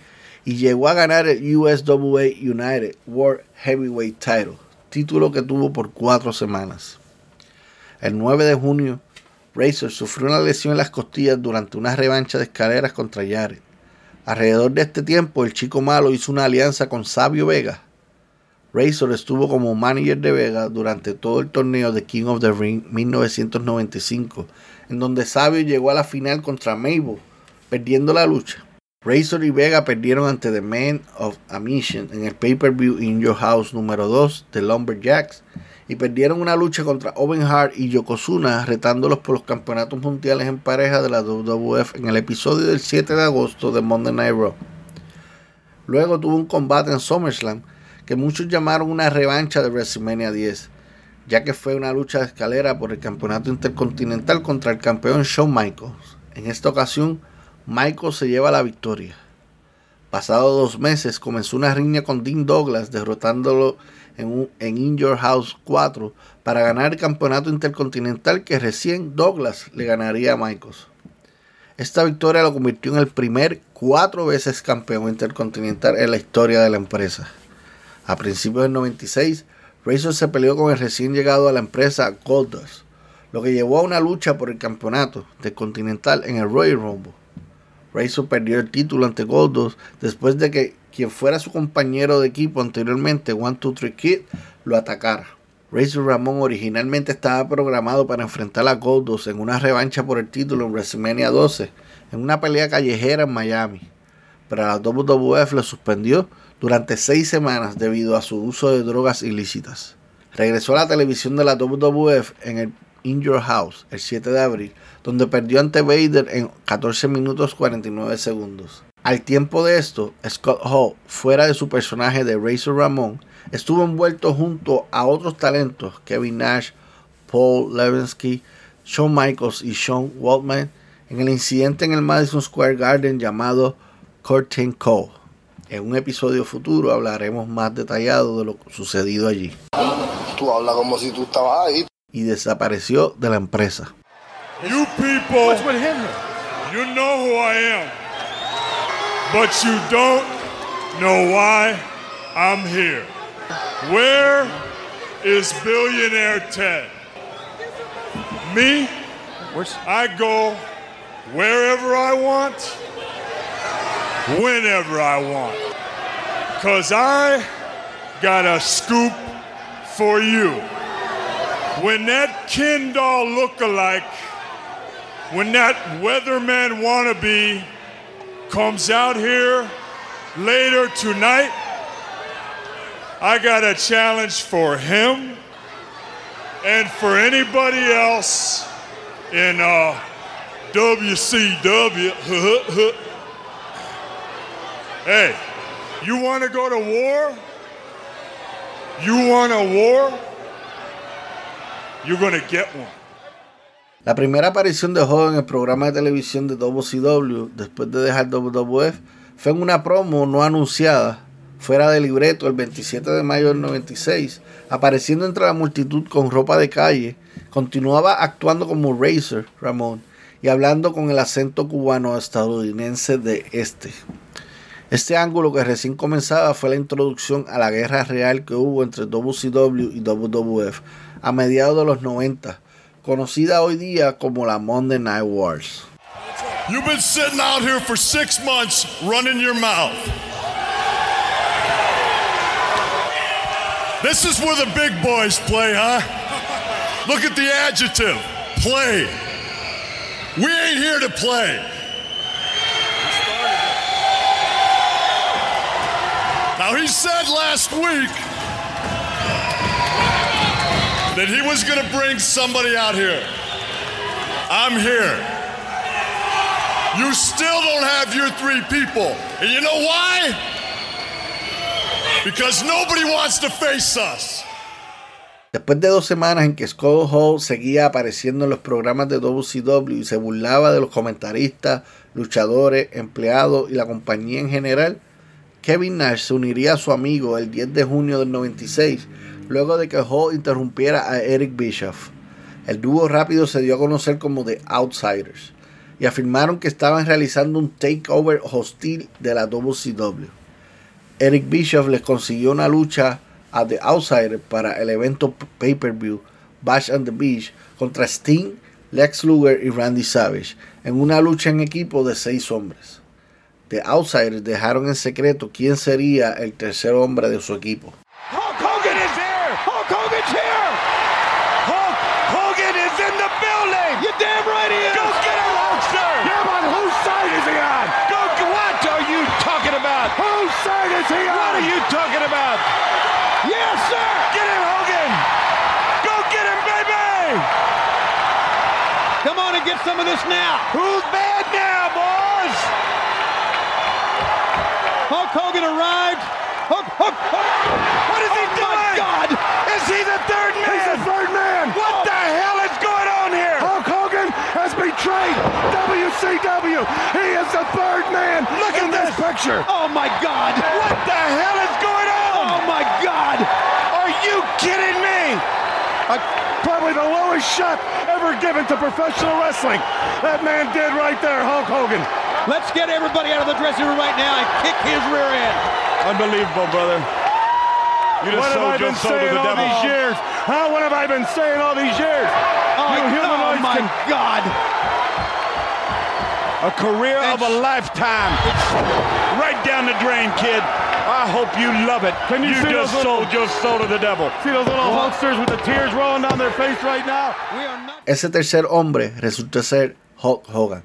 y llegó a ganar el USWA United World Heavyweight Title, título que tuvo por cuatro semanas. El 9 de junio, Razor sufrió una lesión en las costillas durante una revancha de escaleras contra Jarrett. Alrededor de este tiempo, el chico malo hizo una alianza con Sabio Vega. Razor estuvo como manager de Vega durante todo el torneo de King of the Ring 1995, en donde Sabio llegó a la final contra Mabel, perdiendo la lucha. Razor y Vega perdieron ante The Man of Mission en el pay-per-view In Your House número 2 de Lumberjacks y perdieron una lucha contra Owen Hart y Yokozuna retándolos por los campeonatos mundiales en pareja de la WWF en el episodio del 7 de agosto de Monday Night Raw. Luego tuvo un combate en SummerSlam que muchos llamaron una revancha de WrestleMania 10, ya que fue una lucha de escalera por el campeonato intercontinental contra el campeón Shawn Michaels. En esta ocasión, Michaels se lleva la victoria. Pasado dos meses comenzó una riña con Dean Douglas derrotándolo en, In Your House 4 para ganar el campeonato intercontinental que recién Douglas le ganaría a Michaels. Esta victoria lo convirtió en el primer cuatro veces campeón intercontinental en la historia de la empresa. A principios del 96, Razor se peleó con el recién llegado a la empresa Goldust, lo que llevó a una lucha por el campeonato intercontinental en el Royal Rumble. Razor perdió el título ante Goldust después de que quien fuera su compañero de equipo anteriormente, One Two Three Kid, lo atacara. Razor Ramón originalmente estaba programado para enfrentar a Goldust en una revancha por el título en WrestleMania 12, en una pelea callejera en Miami, pero la WWF lo suspendió durante seis semanas debido a su uso de drogas ilícitas. Regresó a la televisión de la WWF en el In Your House el 7 de abril, donde perdió ante Vader en 14 minutos 49 segundos. Al tiempo de esto, Scott Hall, fuera de su personaje de Razor Ramón, estuvo envuelto junto a otros talentos, Kevin Nash, Paul Levensky, Shawn Michaels y Sean Waltman, en el incidente en el Madison Square Garden llamado Curtain Call. En un episodio futuro hablaremos más detallado de lo sucedido allí. Tú hablas como si tú estabas ahí. Y desapareció de la empresa. You people, What's with him? you know who I am. but you don't know why I'm here. Where is billionaire Ted? Me, I go wherever I want, whenever I want. Because I got a scoop for you. When that Ken doll look-alike, when that weatherman wannabe comes out here later tonight, I got a challenge for him and for anybody else in uh, WCW. hey, you want to go to war? You want a war? You're going to get one. La primera aparición de Hogan en el programa de televisión de WCW después de dejar WWF fue en una promo no anunciada fuera de libreto el 27 de mayo del 96, apareciendo entre la multitud con ropa de calle, continuaba actuando como Razor Ramón y hablando con el acento cubano estadounidense de este. Este ángulo que recién comenzaba fue la introducción a la guerra real que hubo entre WCW y WWF a mediados de los 90 conocida hoy día como la Monday Night Wars. You've been sitting out here for six months running your mouth. This is where the big boys play, huh? Look at the adjective play. We ain't here to play. Now, he said last week that he was going to bring somebody out here. I'm here. You still don't have your three people. And you know why? Because nobody wants to face us. Después de dos semanas en que Scott Hall seguía apareciendo en los programas de WCW y se burlaba de los comentaristas, luchadores, empleados y la compañía en general, Kevin Nash se uniría a su amigo el 10 de junio del 96, luego de que Hall interrumpiera a Eric Bischoff. El dúo rápido se dio a conocer como The Outsiders y afirmaron que estaban realizando un takeover hostil de la WCW. Eric Bischoff les consiguió una lucha a The Outsiders para el evento pay-per-view Bash on the Beach contra Sting, Lex Luger y Randy Savage en una lucha en equipo de seis hombres. The Outsiders dejaron en secreto quién sería el tercer hombre de su equipo. Yes, sir! Get him, Hogan! Go get him, baby! Come on and get some of this now! Who's bad now, boys? Hulk Hogan arrived. Hulk, Hulk, Hulk. What is he doing? Oh? My God! Is he the third man? He's the third man. What oh. the hell is going on here? Hulk Hogan has betrayed WCW. He is the third man Look in at this this. picture. Oh my God! What the hell is going on? Oh my God! Are you kidding me? Uh, probably the lowest shot ever given to professional wrestling. That man did right there, Hulk Hogan. Let's get everybody out of the dressing room right now and kick his rear end. Unbelievable, brother. You just what have I been saying the all devil. these years? Huh? What have I been saying all these years? Oh, you oh my can God! A career of a lifetime. Right down the drain, kid. I hope you love it. Can you, see just those little- sold your soul to the devil. See those little Hulksters with the tears rolling down their face right now? Ese tercer hombre resultó ser Hulk Hogan,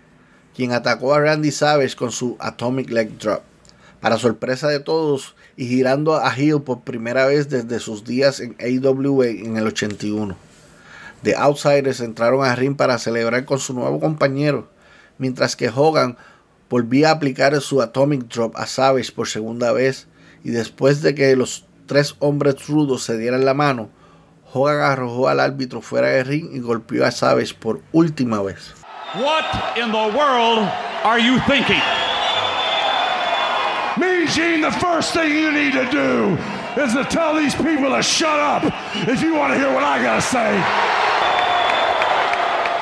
quien atacó a Randy Savage con su Atomic Leg Drop. Para sorpresa de todos y girando a heel por primera vez desde sus días en AWA en el 81. The Outsiders entraron a ring para celebrar con su nuevo compañero, mientras que Hogan volvía a aplicar su Atomic Drop a Savage por segunda vez y después de que los tres hombres rudos se dieran la mano, Hogan arrojó al árbitro fuera del ring y golpeó a Savage por última vez. What in the world are you thinking? Me, Gene, the first thing you need to do is to tell these people to shut up if you want to hear what I got to say.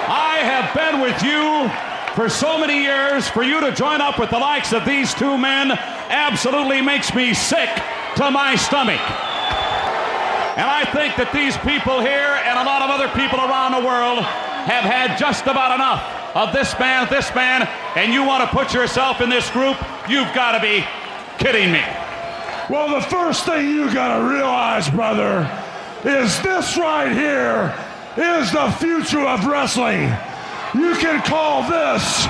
I have been with you for so many years. For you to join up with the likes of these two men absolutely makes me sick to my stomach. And I think that these people here and a lot of other people around the world have had just about enough of this man, this man, and you want to put yourself in this group? You've got to be kidding me. Well, the first thing you got to realize, brother, is this right here is the future of wrestling. You can call this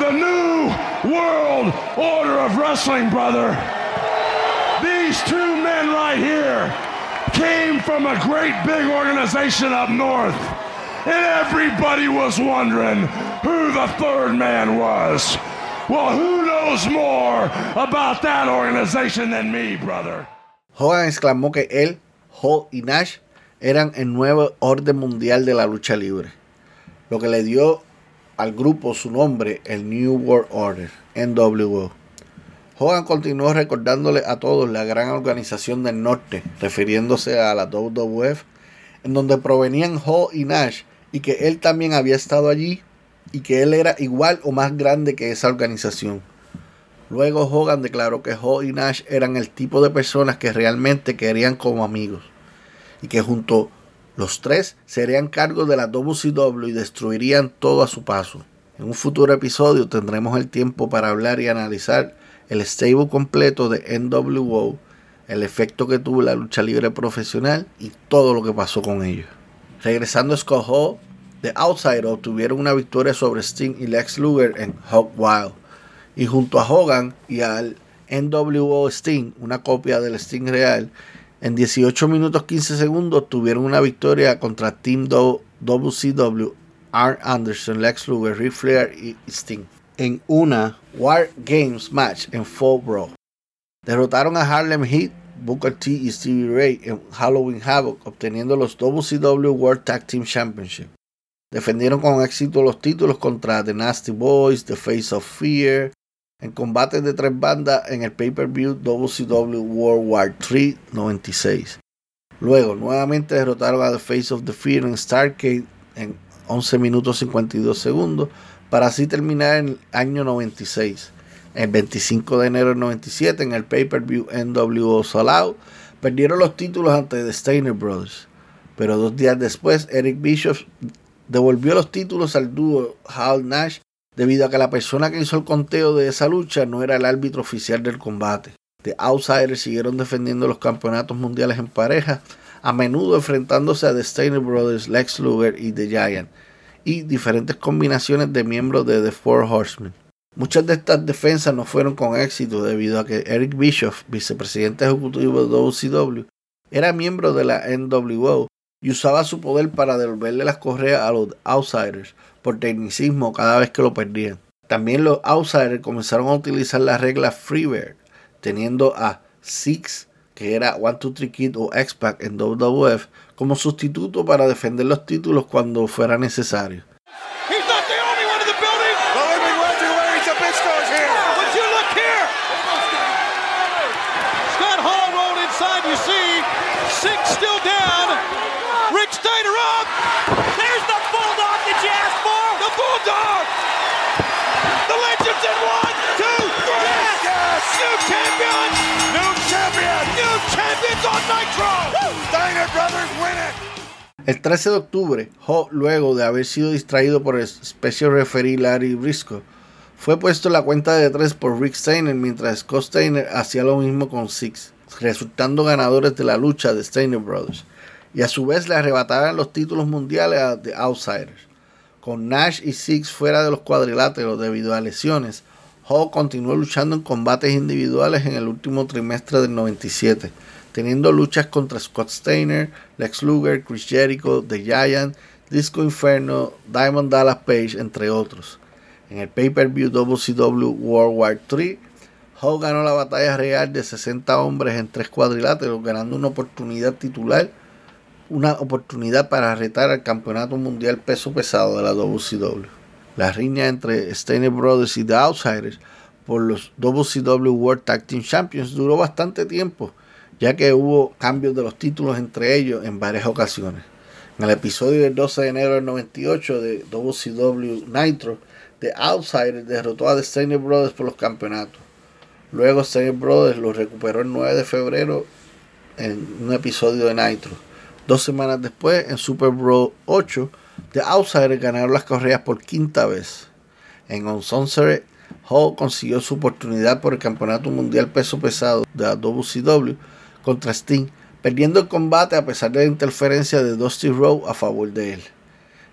the new world order of wrestling, brother. These two men right here came from a great big organization up north. And everybody was wondering who the third man was. Well, who knows more about that organization than me, brother? Hogan exclamó que él, Hall y Nash eran el nuevo orden mundial de la lucha libre, lo que le dio al grupo su nombre, el New World Order, NWO. Hogan continuó recordándole a todos la gran organización del norte, refiriéndose a la WWF, en donde provenían Hall y Nash, y que él también había estado allí, y que él era igual o más grande que esa organización. Luego Hogan declaró que Hall y Nash eran el tipo de personas que realmente querían como amigos y que junto los tres serían cargos de la WCW y destruirían todo a su paso. En un futuro episodio tendremos el tiempo para hablar y analizar el stable completo de NWO, el efecto que tuvo la lucha libre profesional y todo lo que pasó con ellos. Regresando a Scott Hall, The Outsider obtuvieron una victoria sobre Sting y Lex Luger en Hog Wild y junto a Hogan y al NWO Sting, una copia del Sting real, en 18 minutos 15 segundos tuvieron una victoria contra Team WCW, Arn Anderson, Lex Luger, Ric Flair y Sting en una War Games match en Fall Brawl. Derrotaron a Harlem Heat, Booker T y Stevie Ray en Halloween Havoc, obteniendo los WCW World Tag Team Championship. Defendieron con éxito los títulos contra The Nasty Boys, The Face of Fear, en combates de tres bandas en el pay-per-view WCW World War III 96. Luego, nuevamente derrotaron a The Face of the Fear en Starcade en 11 minutos 52 segundos para así terminar en el año 96. El 25 de enero del 97 en el pay-per-view NWO Out perdieron los títulos ante The Steiner Brothers. Pero dos días después, Eric Bischoff devolvió los títulos al dúo Hal Nash debido a que la persona que hizo el conteo de esa lucha no era el árbitro oficial del combate. The Outsiders siguieron defendiendo los campeonatos mundiales en pareja, a menudo enfrentándose a The Steiner Brothers, Lex Luger y The Giant, y diferentes combinaciones de miembros de The Four Horsemen. Muchas de estas defensas no fueron con éxito debido a que Eric Bischoff, vicepresidente ejecutivo de WCW, era miembro de la NWO y usaba su poder para devolverle las correas a los Outsiders por tecnicismo cada vez que lo perdían. También los Outsiders comenzaron a utilizar la regla Freebird, teniendo a Six, que era One Two Three Kid o X-Pac en WWF, como sustituto para defender los títulos cuando fuera necesario. El 13 de octubre, Ho, luego de haber sido distraído por el Special Referee Larry Briscoe, fue puesto en la cuenta de tres por Rick Steiner mientras Scott Steiner hacía lo mismo con Six, resultando ganadores de la lucha de Steiner Brothers, y a su vez le arrebataron los títulos mundiales a The Outsiders. Con Nash y Six fuera de los cuadriláteros debido a lesiones, Ho continuó luchando en combates individuales en el último trimestre del 97 teniendo luchas contra Scott Steiner, Lex Luger, Chris Jericho, The Giant, Disco Inferno, Diamond Dallas Page, entre otros. En el pay-per-view WCW World War III, Hulk ganó la batalla real de 60 hombres en tres cuadriláteros, ganando una oportunidad titular, una oportunidad para retar al campeonato mundial peso pesado de la WCW. La riña entre Steiner Brothers y The Outsiders por los WCW World Tag Team Champions duró bastante tiempo ya que hubo cambios de los títulos entre ellos en varias ocasiones. En el episodio del 12 de enero del 98 de WCW Nitro, The Outsider derrotó a The Steiner Brothers por los campeonatos. Luego Steiner Brothers lo recuperó el 9 de febrero en un episodio de Nitro. Dos semanas después, en Super Bowl 8, The Outsiders ganaron las correas por quinta vez. En Uncensored, Hall consiguió su oportunidad por el Campeonato Mundial Peso Pesado de la WCW contra Sting, perdiendo el combate a pesar de la interferencia de Dusty Rowe a favor de él.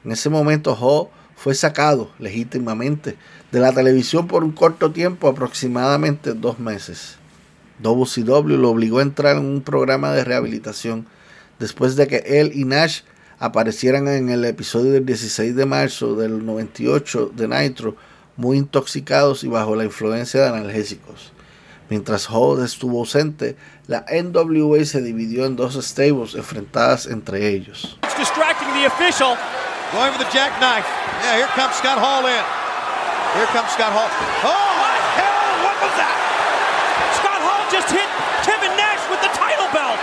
En ese momento Hall fue sacado legítimamente de la televisión por un corto tiempo, aproximadamente dos meses. WCW lo obligó a entrar en un programa de rehabilitación después de que él y Nash aparecieran en el episodio del 16 de marzo del 98 de Nitro muy intoxicados y bajo la influencia de analgésicos. Mientras Hall estuvo ausente, la NWA se dividió en dos stables enfrentadas entre ellos. distracting the official. Going for the jackknife. Yeah, here comes Scott Hall in. Here comes Scott Hall. Oh my hell, what was that? Scott Hall just hit Kevin Nash with the title belt.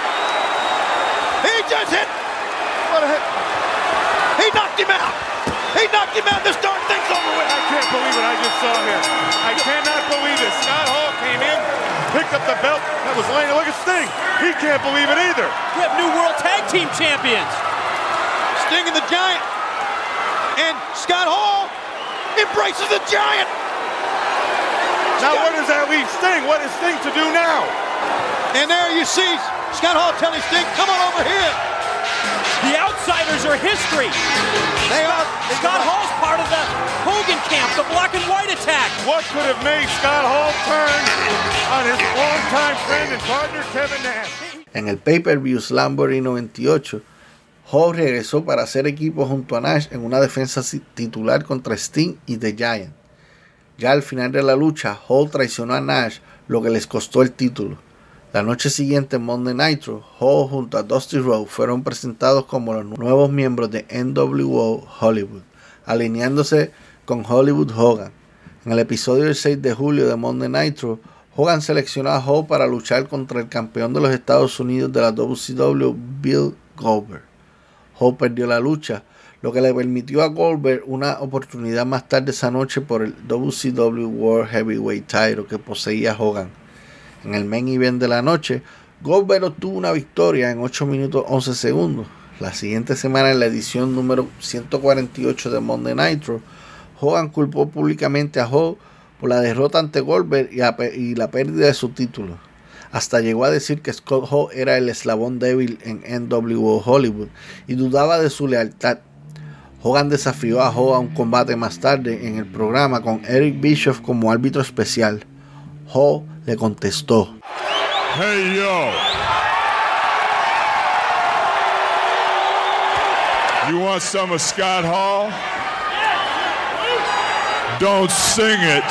He just hit. What a hit. He knocked him out. He knocked him out. This darn thing's over with. I can't believe what I just saw here. I cannot believe it. Scott Hall came in, picked up the belt that was laying. Look at Sting. He can't believe it either. We have new World Tag Team Champions. Sting and the Giant. And Scott Hall embraces the Giant. Now, where does that leave Sting? What is Sting to do now? And there you see Scott Hall telling Sting, come on over here. The outsiders are history. They are. Scott Hall's part of the Hogan camp, the black and white attack. What could have made Scott Hall turn on his longtime friend and partner Kevin Nash? En el pay-per-view Slamboree 98, Hall regresó para hacer equipo junto a Nash en una defensa titular contra Sting y The Giant. Ya al final de la lucha, Hall traicionó a Nash, lo que les costó el título. La noche siguiente en Monday Nitro, Hall junto a Dusty Rowe fueron presentados como los nuevos miembros de NWO Hollywood, alineándose con Hollywood Hogan. En el episodio del 6 de julio de Monday Nitro, Hogan seleccionó a Howe para luchar contra el campeón de los Estados Unidos de la WCW, Bill Goldberg. Howe perdió la lucha, lo que le permitió a Goldberg una oportunidad más tarde esa noche por el WCW World Heavyweight Title que poseía Hogan. En el main event de la noche, Goldberg obtuvo una victoria en 8 minutos 11 segundos. La siguiente semana, en la edición número 148 de Monday Nitro, Hogan culpó públicamente a Howe por la derrota ante Goldberg y, la pérdida de su título. Hasta llegó a decir que Scott Hall era el eslabón débil en NWO Hollywood y dudaba de su lealtad. Hogan desafió a Hall a un combate más tarde en el programa con Eric Bischoff como árbitro especial. Hall le contestó. Hey yo. You want some of Scott Hall? Don't sing it.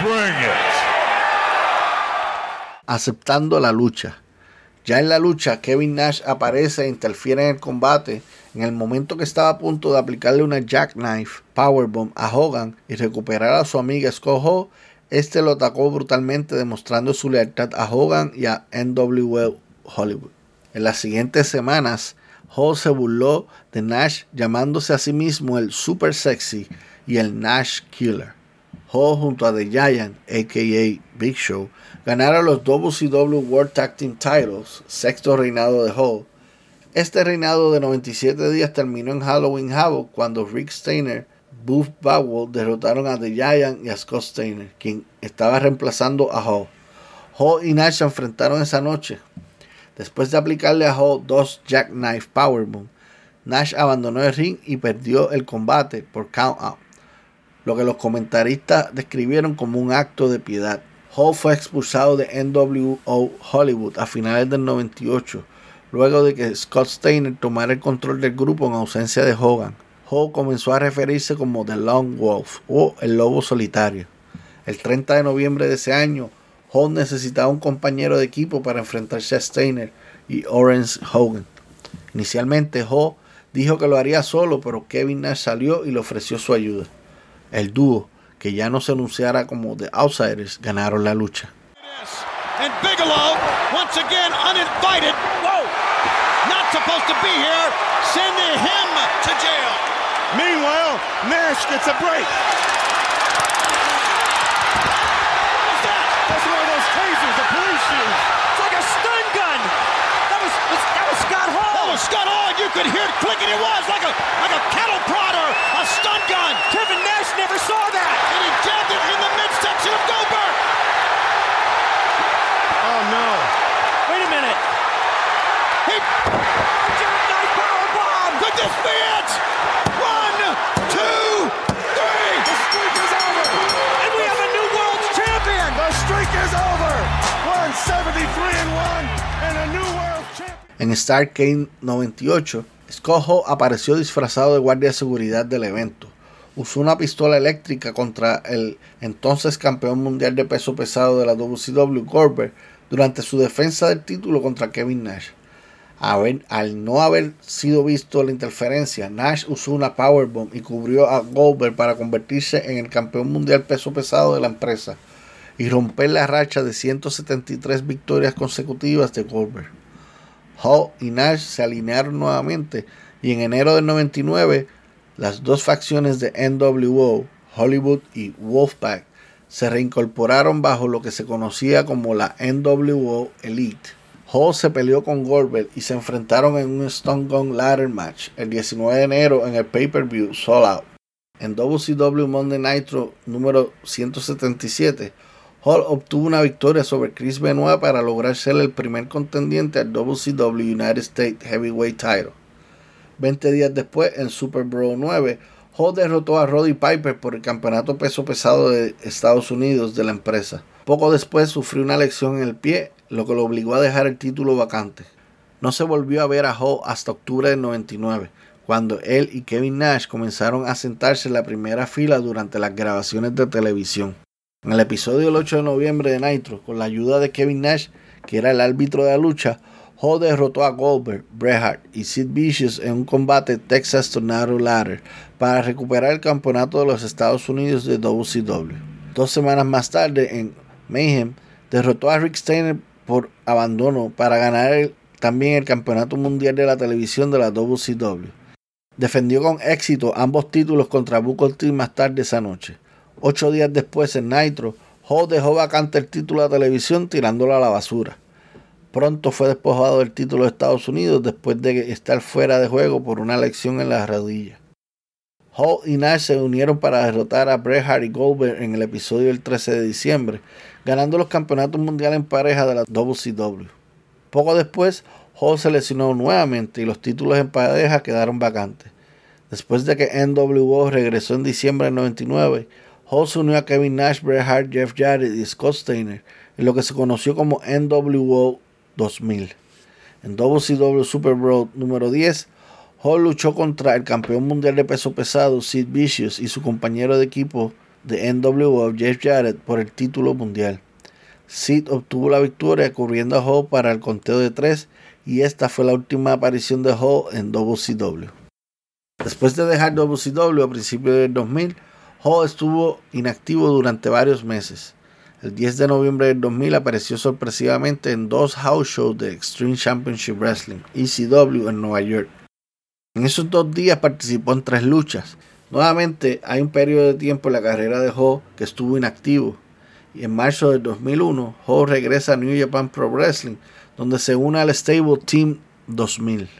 Bring it. Aceptando la lucha. Ya en la lucha, Kevin Nash aparece e interfiere en el combate en el momento que estaba a punto de aplicarle una jackknife powerbomb a Hogan y recuperar a su amiga Scott Hall, este lo atacó brutalmente demostrando su lealtad a Hogan y a NWO Hollywood. En las siguientes semanas, Hall se burló de Nash llamándose a sí mismo el Super Sexy y el Nash Killer. Hall junto a The Giant, aka Big Show, ganaron los WCW World Tag Team Titles, sexto reinado de Hall. Este reinado de 97 días terminó en Halloween Havoc cuando Rick Steiner, Booth Bagwell derrotaron a The Giant y a Scott Steiner, quien estaba reemplazando a Hall. Hall y Nash se enfrentaron esa noche. Después de aplicarle a Hall dos Jackknife Powerbomb, Nash abandonó el ring y perdió el combate por count out lo que los comentaristas describieron como un acto de piedad. Hall fue expulsado de NWO Hollywood a finales del 98, luego de que Scott Steiner tomara el control del grupo en ausencia de Hogan. Hall comenzó a referirse como The Long Wolf o el Lobo Solitario. El 30 de noviembre de ese año, Hall necesitaba un compañero de equipo para enfrentarse a Steiner y Orange Hogan. Inicialmente, Hall dijo que lo haría solo, pero Kevin Nash salió y le ofreció su ayuda. El dúo, que ya no se anunciara como The Outsiders, ganaron la lucha. And Bigelow, once again uninvited, whoa, not supposed to be here, him Nash gets a break. What's that? That's one of those tasers the police use. It's like a stun gun. That was, that was Scott Hall. That was Scott Hall. You could hear it clicking. It was like a like a cattle prodder, a stun En Starcade 98, Scott Hall apareció disfrazado de guardia de seguridad del evento. Usó una pistola eléctrica contra el entonces campeón mundial de peso pesado de la WCW, Goldberg, durante su defensa del título contra Kevin Nash. al no haber sido visto la interferencia, Nash usó una powerbomb y cubrió a Goldberg para convertirse en el campeón mundial peso pesado de la empresa y romper la racha de 173 victorias consecutivas de Goldberg. Hall y Nash se alinearon nuevamente y en enero del 99 las dos facciones de NWO, Hollywood y Wolfpack, se reincorporaron bajo lo que se conocía como la NWO Elite. Hall se peleó con Goldberg y se enfrentaron en un Stone Gun Ladder Match el 19 de enero en el pay-per-view Soul Out. En WCW Monday Nitro número 177, Hall obtuvo una victoria sobre Chris Benoit para lograr ser el primer contendiente al WCW United States Heavyweight Title. 20 días después, en Super Bowl 9, Hall derrotó a Roddy Piper por el campeonato peso pesado de Estados Unidos de la empresa. Poco después sufrió una lesión en el pie, lo que lo obligó a dejar el título vacante. No se volvió a ver a Hall hasta octubre del 99, cuando él y Kevin Nash comenzaron a sentarse en la primera fila durante las grabaciones de televisión. En el episodio del 8 de noviembre de Nitro, con la ayuda de Kevin Nash, que era el árbitro de la lucha, Hall derrotó a Goldberg, Bret Hart y Sid Vicious en un combate Texas Tornado Ladder para recuperar el campeonato de los Estados Unidos de WCW. Dos semanas más tarde, en Mayhem, derrotó a Rick Steiner por abandono para ganar también el Campeonato Mundial de la Televisión de la WCW. Defendió con éxito ambos títulos contra Booker T más tarde esa noche. Ocho días después en Nitro, Hall dejó vacante el título de televisión tirándolo a la basura. Pronto fue despojado del título de Estados Unidos después de estar fuera de juego por una lesión en la rodilla. Hall y Nash se unieron para derrotar a Bret Hart y Goldberg en el episodio del 13 de diciembre, ganando los campeonatos mundiales en pareja de la WCW. Poco después, Hall se lesionó nuevamente y los títulos en pareja quedaron vacantes. Después de que NWO regresó en diciembre del 99, Hall se unió a Kevin Nash, Bret Hart, Jeff Jarrett y Scott Steiner en lo que se conoció como NWO 2000. En WCW Super Bowl número 10, Hall luchó contra el campeón mundial de peso pesado Sid Vicious y su compañero de equipo de NWO Jeff Jarrett por el título mundial. Sid obtuvo la victoria cubriendo a Hall para el conteo de 3 y esta fue la última aparición de Hall en WCW. Después de dejar WCW a principios del 2000, Hall estuvo inactivo durante varios meses. El 10 de noviembre del 2000 apareció sorpresivamente en dos house shows de Extreme Championship Wrestling, ECW, en Nueva York. En esos dos días participó en tres luchas. Nuevamente hay un periodo de tiempo en la carrera de Hall que estuvo inactivo. Y en marzo del 2001, Hall regresa a New Japan Pro Wrestling, donde se une al Stable Team 2000.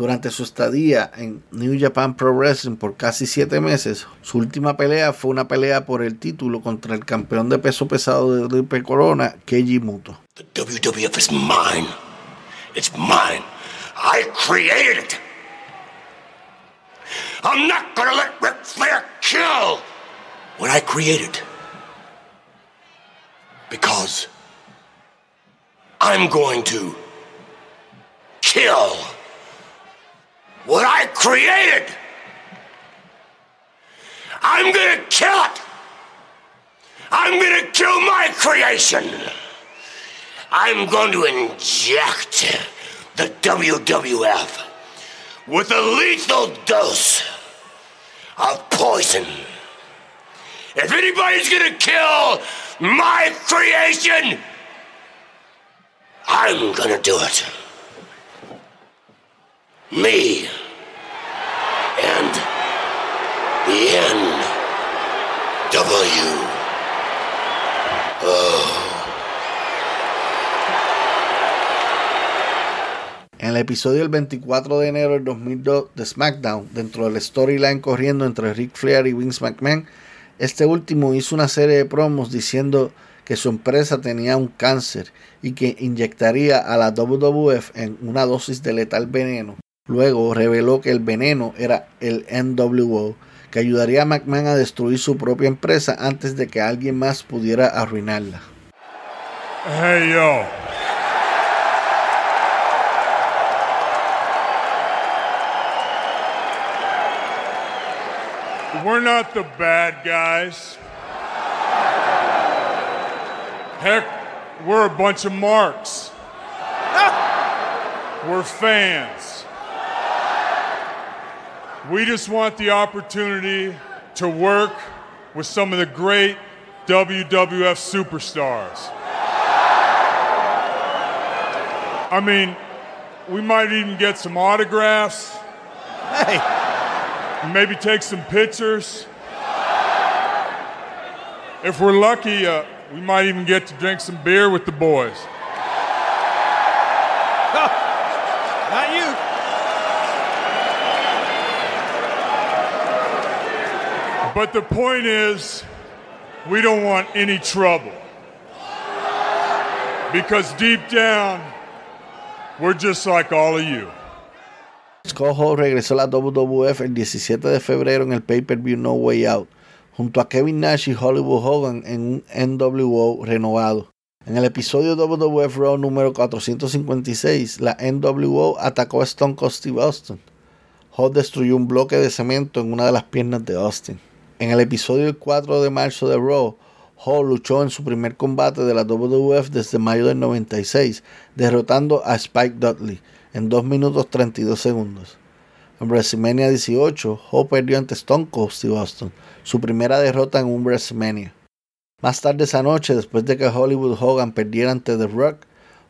Durante su estadía en New Japan Pro Wrestling por casi siete meses, su última pelea fue una pelea por el título contra el campeón de peso pesado de Triple Corona, Keiji Muto. The WWF is mine. It's mine. I created it. I'm not gonna let Ric Flair kill what I created. Because I'm going to kill what I created. I'm gonna kill it. I'm gonna kill my creation. I'm going to inject the WWF with a lethal dose of poison. If anybody's gonna kill my creation, I'm gonna do it. Me Oh. En el episodio del 24 de enero del 2002 de SmackDown, dentro del storyline corriendo entre Ric Flair y Vince McMahon, este último hizo una serie de promos diciendo que su empresa tenía un cáncer y que inyectaría a la WWF en una dosis de letal veneno. Luego reveló que el veneno era el NWO, que ayudaría a McMahon a destruir su propia empresa antes de que alguien más pudiera arruinarla. Hey, yo. We're not the bad guys. Heck, we're a bunch of marks. We're fans. We just want the opportunity to work with some of the great WWF superstars. I mean, we might even get some autographs. Hey. Maybe take some pictures. If we're lucky, uh, we might even get to drink some beer with the boys. But the point is, we don't want any trouble. Because deep down, we're just like all of you. Regresó a la WWF el 17 de febrero en el pay-per-view No Way Out, junto a Kevin Nash y Hollywood Hogan en un NWO renovado. En el episodio WWF Raw número 456, la NWO atacó a Stone Cold Steve Austin. Hall destruyó un bloque de cemento en una de las piernas de Austin. En el episodio 4 de marzo de Raw, Hall luchó en su primer combate de la WWF desde mayo del 96, derrotando a Spike Dudley en 2 minutos 32 segundos. En WrestleMania 18, Hall perdió ante Stone Cold Steve Austin, su primera derrota en un WrestleMania. Más tarde esa noche, después de que Hollywood Hogan perdiera ante The Rock,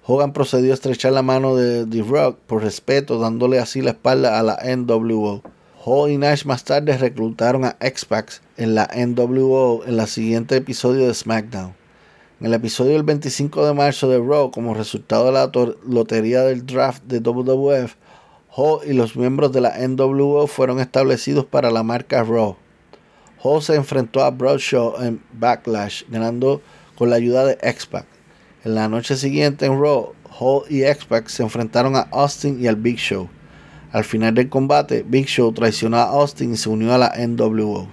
Hogan procedió a estrechar la mano de The Rock por respeto, dándole así la espalda a la NWO. Hall y Nash más tarde reclutaron a X-Pac en la NWO en el siguiente episodio de SmackDown. En el episodio del 25 de marzo de Raw, como resultado de la lotería del draft de WWF, Hall y los miembros de la NWO fueron establecidos para la marca Raw. Hall se enfrentó a Bradshaw en Backlash, ganando con la ayuda de X-Pac. En la noche siguiente en Raw, Hall y X-Pac se enfrentaron a Austin y al Big Show. Al final del combate, Big Show traicionó a Austin y se unió a la NWO.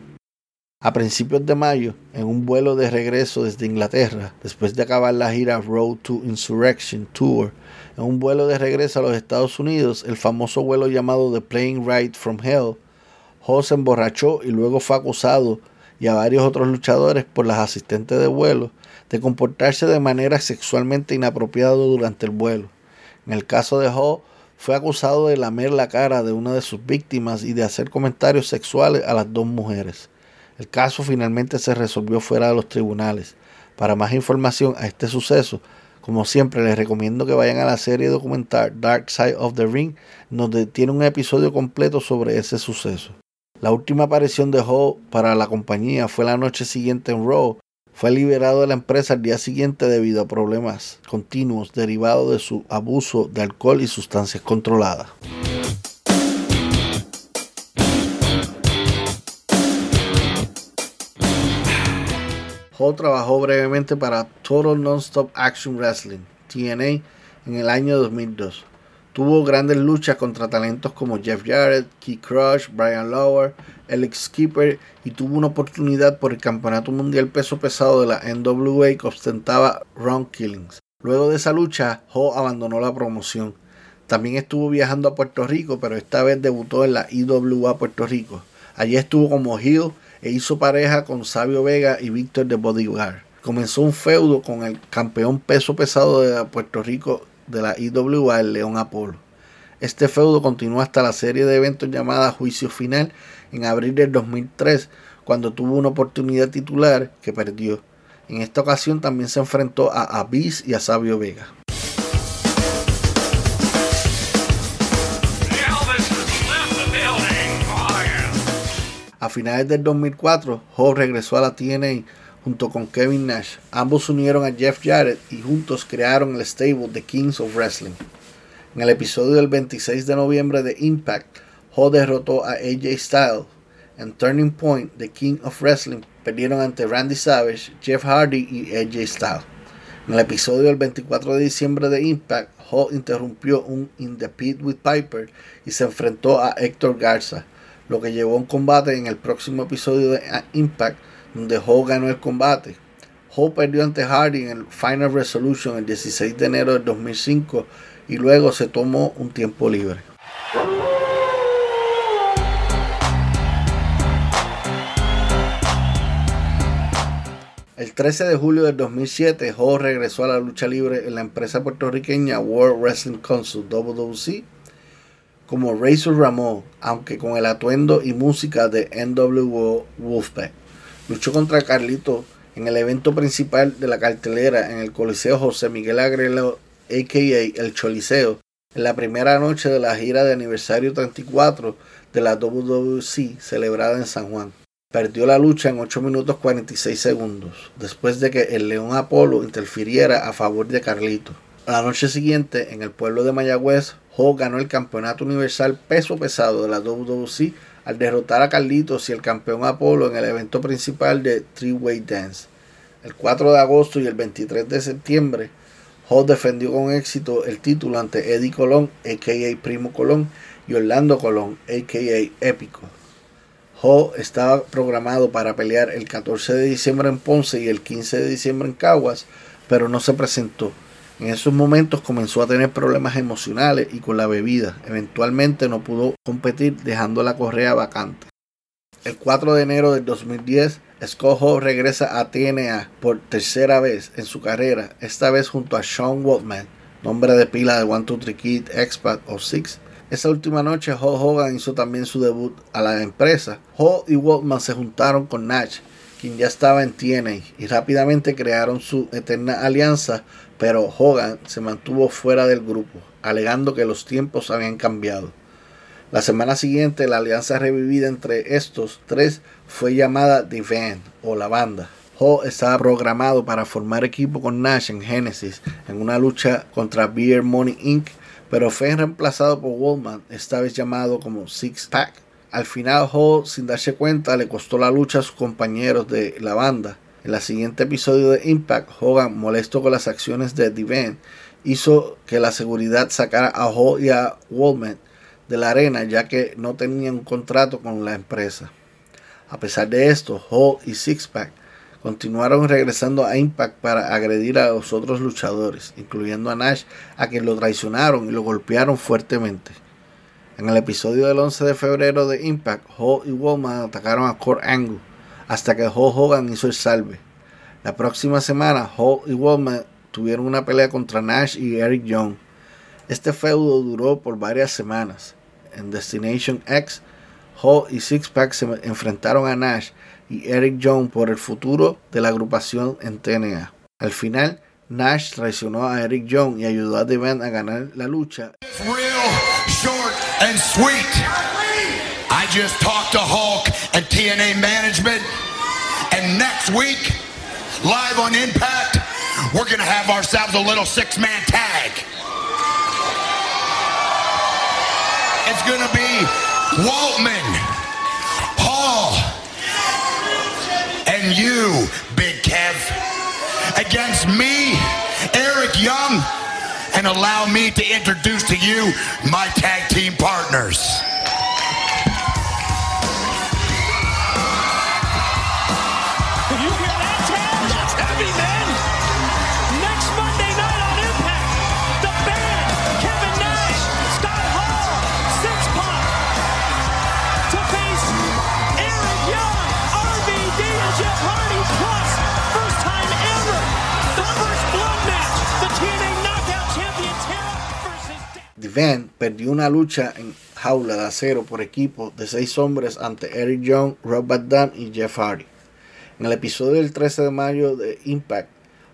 A principios de mayo, en un vuelo de regreso desde Inglaterra, después de acabar la gira Road to Insurrection Tour, en un vuelo de regreso a los Estados Unidos, el famoso vuelo llamado The Plane Ride from Hell, Hall se emborrachó y luego fue acusado y a varios otros luchadores por las asistentes de vuelo de comportarse de manera sexualmente inapropiada durante el vuelo. En el caso de Hall, fue acusado de lamer la cara de una de sus víctimas y de hacer comentarios sexuales a las dos mujeres. El caso finalmente se resolvió fuera de los tribunales. Para más información a este suceso, como siempre les recomiendo que vayan a la serie documental Dark Side of the Ring, donde tiene un episodio completo sobre ese suceso. La última aparición de Hall para la compañía fue la noche siguiente en Raw, fue liberado de la empresa al día siguiente debido a problemas continuos derivados de su abuso de alcohol y sustancias controladas. Hall trabajó brevemente para Total Nonstop Action Wrestling, TNA, en el año 2002. Tuvo grandes luchas contra talentos como Jeff Jarrett, Key Crush, Brian Lower, Alex Skipper y tuvo una oportunidad por el Campeonato Mundial Peso Pesado de la NWA que ostentaba Ron Killings. Luego de esa lucha, Ho abandonó la promoción. También estuvo viajando a Puerto Rico, pero esta vez debutó en la IWA Puerto Rico. Allí estuvo como heel e hizo pareja con Sabio Vega y Víctor de Bodyguard. Comenzó un feudo con el campeón peso pesado de Puerto Rico de la IWA, el León Apolo. Este feudo continuó hasta la serie de eventos llamada Juicio Final en abril del 2003, cuando tuvo una oportunidad titular que perdió. En esta ocasión también se enfrentó a Abyss y a Sabio Vega. A finales del 2004, Hall regresó a la TNA junto con Kevin Nash. Ambos unieron a Jeff Jarrett y juntos crearon el stable The Kings of Wrestling. En el episodio del 26 de noviembre de Impact, Hall derrotó a AJ Styles. En Turning Point, The King of Wrestling perdieron ante Randy Savage, Jeff Hardy y AJ Styles. En el episodio del 24 de diciembre de Impact, Hall interrumpió un In the Pit with Piper y se enfrentó a Héctor Garza, lo que llevó a un combate en el próximo episodio de Impact donde Hall ganó el combate. Hall perdió ante Hardy en el Final Resolution el 16 de enero del 2005 y luego se tomó un tiempo libre. El 13 de julio del 2007, Hall regresó a la lucha libre en la empresa puertorriqueña World Wrestling Council WWC como Razor Ramón, aunque con el atuendo y música de NWO Wolfpack. Luchó contra Carlito en el evento principal de la cartelera en el Coliseo José Miguel Agrelo, a.k.a. El Choliseo, en la primera noche de la gira de aniversario 34 de la WWC celebrada en San Juan. Perdió la lucha en 8 minutos 46 segundos, después de que el León Apolo interfiriera a favor de Carlito. la noche siguiente, en el pueblo de Mayagüez, Ho ganó el campeonato universal peso pesado de la WWC al derrotar a Carlitos y el campeón Apolo en el evento principal de Three Way Dance. El 4 de agosto y el 23 de septiembre, Hall defendió con éxito el título ante Eddie Colón, a.k.a. Primo Colón, y Orlando Colón, a.k.a. Épico. Hall estaba programado para pelear el 14 de diciembre en Ponce y el 15 de diciembre en Caguas, pero no se presentó. En esos momentos comenzó a tener problemas emocionales y con la bebida. Eventualmente no pudo competir dejando la correa vacante. El 4 de enero del 2010, Scott Hall regresa a TNA por tercera vez en su carrera, esta vez junto a Sean Waltman, nombre de pila de One Two Three Kid, Expat o Six. Esa última noche Hulk Hogan hizo también su debut a la empresa. Y Waltman se juntaron con Nash, quien ya estaba en TNA, y rápidamente crearon su eterna alianza, pero Hogan se mantuvo fuera del grupo, alegando que los tiempos habían cambiado. La semana siguiente, la alianza revivida entre estos tres fue llamada The Band o la banda. Hall estaba programado para formar equipo con Nash en Genesis en una lucha contra Beer Money Inc., pero fue reemplazado por Wallman, esta vez llamado como Six Pack. Al final, Hall, sin darse cuenta, le costó la lucha a sus compañeros de la banda. En el siguiente episodio de Impact, Hogan, molesto con las acciones de Band, hizo que la seguridad sacara a Hall y a Wallman de la arena ya que no tenían un contrato con la empresa. A pesar de esto, Hall y Sixpack continuaron regresando a Impact para agredir a los otros luchadores, incluyendo a Nash, a quien lo traicionaron y lo golpearon fuertemente. En el episodio del 11 de febrero de Impact, Hall y Woman atacaron a Kurt Angle hasta que Hall Hogan hizo el salve. La próxima semana, Hall y Woman tuvieron una pelea contra Nash y Eric Young. Este feudo duró por varias semanas en Destination X, Hall y Sixpack se enfrentaron a Nash y Eric Young por el futuro de la agrupación en TNA. Al final, Nash traicionó a Eric Young y ayudó a The Band a ganar la lucha. Real short and sweet. I just talked to Hulk and TNA management, and next week, live on Impact, we're gonna have ourselves a little six-man tag. It's gonna be Waltman, Hall, and you, Big Kev, against me, Eric Young, and allow me to introduce to you my tag team partners. Van perdió una lucha en jaula de acero por equipo de seis hombres ante Eric Young, Rob Van Dam y Jeff Hardy. En el episodio del 13 de mayo de Impact,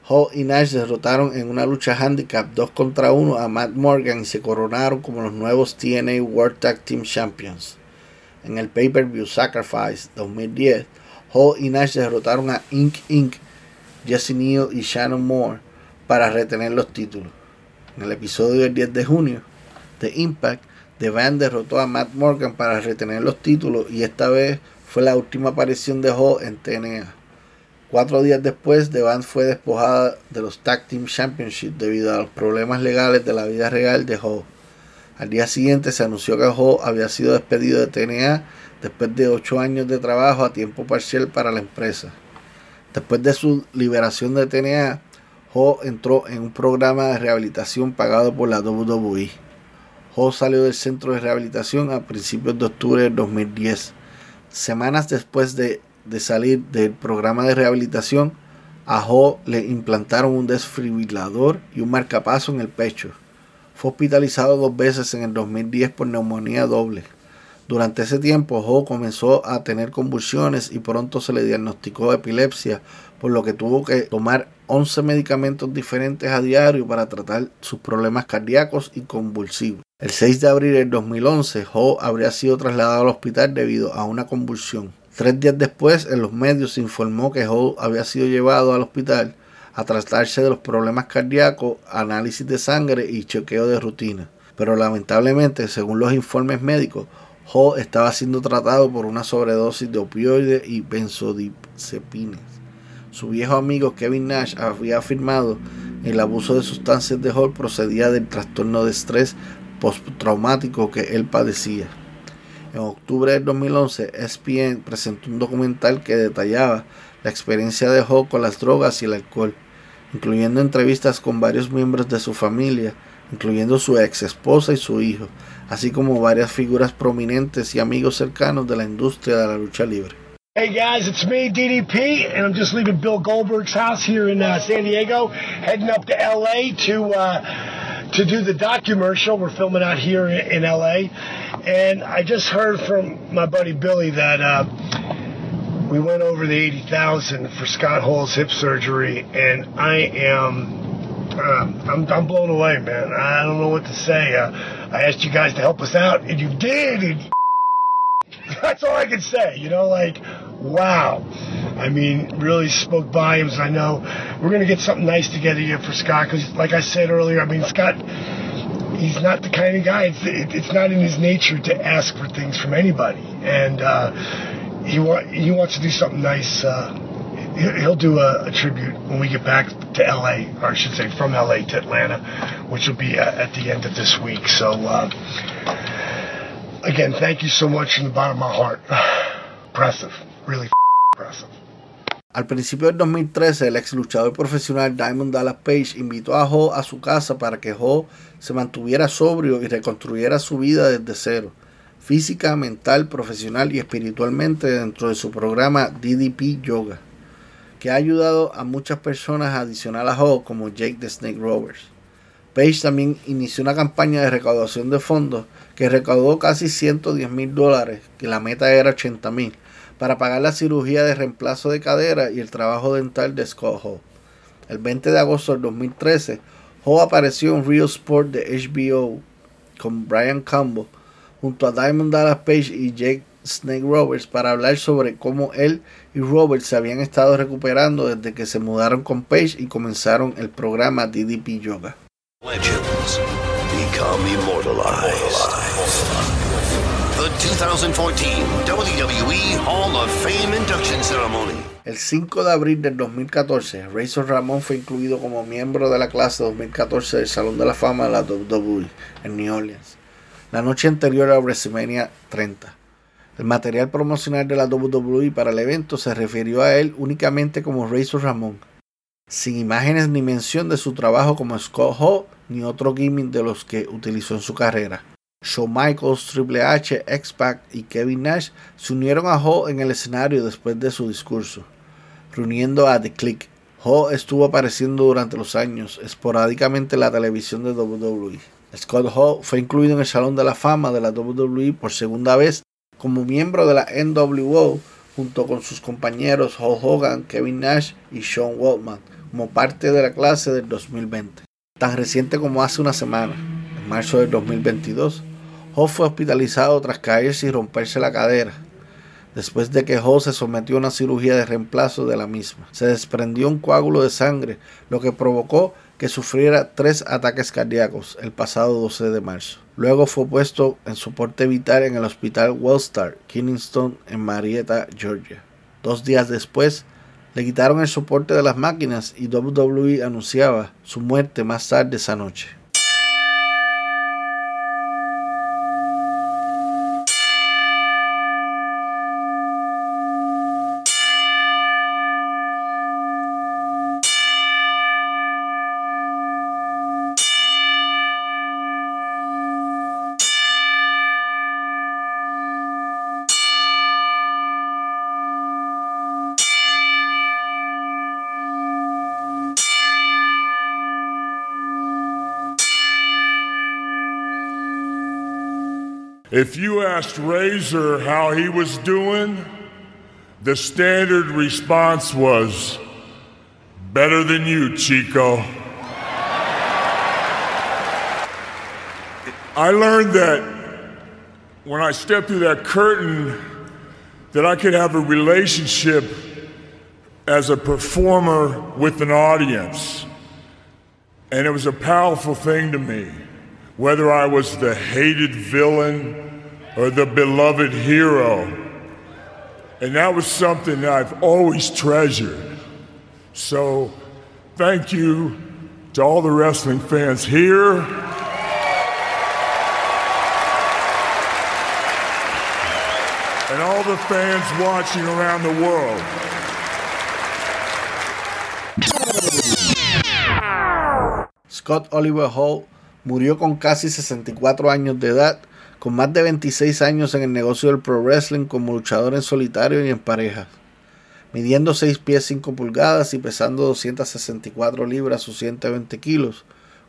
Hall y Nash derrotaron en una lucha handicap 2 contra 1 a Matt Morgan y se coronaron como los nuevos TNA World Tag Team Champions. En el pay-per-view Sacrifice 2010, Hall y Nash derrotaron a Inc. Inc., Jesse Neal y Shannon Moore para retener los títulos. En el episodio del 10 de junio de Impact, The Band derrotó a Matt Morgan para retener los títulos y esta vez fue la última aparición de Hall en TNA. Cuatro días después, The Band fue despojada de los Tag Team Championship debido a los problemas legales de la vida real de Hall. Al día siguiente se anunció que Hall había sido despedido de TNA después de ocho años de trabajo a tiempo parcial para la empresa. Después de su liberación de TNA, Hall entró en un programa de rehabilitación pagado por la WWE. Hall salió del centro de rehabilitación a principios de octubre del 2010. Semanas después de, de salir del programa de rehabilitación, a Hall le implantaron un desfibrilador y un marcapaso en el pecho. Fue hospitalizado dos veces en el 2010 por neumonía doble. Durante ese tiempo, Hall comenzó a tener convulsiones y pronto se le diagnosticó epilepsia, por lo que tuvo que tomar 11 medicamentos diferentes a diario para tratar sus problemas cardíacos y convulsivos. El 6 de abril del 2011, Hall habría sido trasladado al hospital debido a una convulsión. Tres días después, en los medios se informó que Hall había sido llevado al hospital a tratarse de los problemas cardíacos, análisis de sangre y chequeo de rutina. Pero lamentablemente, según los informes médicos, Hall estaba siendo tratado por una sobredosis de opioides y benzodiazepines. Su viejo amigo Kevin Nash había afirmado el abuso de sustancias de Hall procedía del trastorno de estrés postraumático que él padecía. En octubre del 2011, ESPN presentó un documental que detallaba la experiencia de Hall con las drogas y el alcohol, incluyendo entrevistas con varios miembros de su familia, incluyendo su ex esposa y su hijo, así como varias figuras prominentes y amigos cercanos de la industria de la lucha libre. Hey guys, it's me, DDP, and I'm just leaving Bill Goldberg's house here in uh, San Diego, heading up to LA to uh, to do the documercial. We're filming out here in, LA, and I just heard from my buddy Billy that uh, we went over the 80,000 for Scott Hall's hip surgery, and I am uh, I'm, I'm blown away, man. I don't know what to say. Uh, I asked you guys to help us out, and you did. And that's all I can say. You know, like, wow. I mean, really spoke volumes. I know we're going to get something nice together here for Scott because, like I said earlier, I mean, Scott, he's not the kind of guy, it's, it, it's not in his nature to ask for things from anybody. And uh, he, wa- he wants to do something nice. Uh, he- he'll do a, a tribute when we get back to LA, or I should say from LA to Atlanta, which will be at, at the end of this week. So, uh, again, thank you so much from the bottom of my heart. Impressive. Really. Al principio del 2013, el ex luchador profesional Diamond Dallas Page invitó a Ho a su casa para que Ho se mantuviera sobrio y reconstruyera su vida desde cero, física, mental, profesional y espiritualmente dentro de su programa DDP Yoga, que ha ayudado a muchas personas adicional a Ho como Jake the Snake Roberts. Page también inició una campaña de recaudación de fondos que recaudó casi 110 mil dólares, que la meta era 80 mil, para pagar la cirugía de reemplazo de cadera y el trabajo dental de Scott Hall. El 20 de agosto del 2013, Hall apareció en Real Sport de HBO con Brian Campbell junto a Diamond Dallas Page y Jake Snake Roberts para hablar sobre cómo él y Roberts se habían estado recuperando desde que se mudaron con Page y comenzaron el programa DDP Yoga. The 2014 WWE Hall of Fame induction ceremony. El 5 de abril del 2014, Razor Ramón fue incluido como miembro de la clase 2014 del Salón de la Fama de la WWE en New Orleans, la noche anterior a WrestleMania 30. El material promocional de la WWE para el evento se refirió a él únicamente como Razor Ramón, sin imágenes ni mención de su trabajo como Scott Hall ni otro gimmick de los que utilizó en su carrera. Shawn Michaels, Triple H, X-Pac y Kevin Nash se unieron a Hall en el escenario después de su discurso, reuniendo a The Click. Hall estuvo apareciendo durante los años esporádicamente en la televisión de WWE. Scott Hall fue incluido en el Salón de la Fama de la WWE por segunda vez como miembro de la NWO junto con sus compañeros Hulk Hogan, Kevin Nash y Sean Waltman como parte de la clase del 2020. Tan reciente como hace una semana, en marzo del 2022, Hall fue hospitalizado tras caerse y romperse la cadera. Después de que Hall se sometió a una cirugía de reemplazo de la misma, se desprendió un coágulo de sangre, lo que provocó que sufriera tres ataques cardíacos el pasado 12 de marzo. Luego fue puesto en soporte vital en el hospital Wellstar, Kingston, en Marietta, Georgia. Dos días después, le quitaron el soporte de las máquinas y WWE anunciaba su muerte más tarde esa noche. If you asked Razor how he was doing, the standard response was, Better than you, Chico. I learned that when I stepped through that curtain, that I could have a relationship as a performer with an audience. And it was a powerful thing to me, whether I was the hated villain or the beloved hero. And that was something that I've always treasured. So thank you to all the wrestling fans here. And all the fans watching around the world. Scott Oliver Hall murió con casi 64 años de edad con más de 26 años en el negocio del pro wrestling como luchador en solitario y en parejas. Midiendo 6 pies 5 pulgadas y pesando 264 libras o 120 kilos,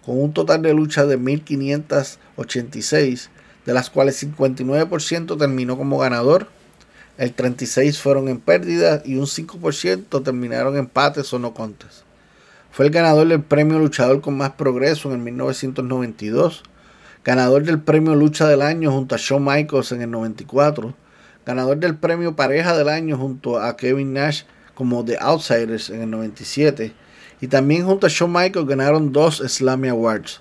con un total de luchas de 1586, de las cuales 59% terminó como ganador, el 36 fueron en pérdida y un 5% terminaron empates o no contes. Fue el ganador del premio luchador con más progreso en el 1992, ganador del premio lucha del año junto a Shawn Michaels en el 94, ganador del premio pareja del año junto a Kevin Nash como The Outsiders en el 97 y también junto a Shawn Michaels ganaron dos Slammy Awards.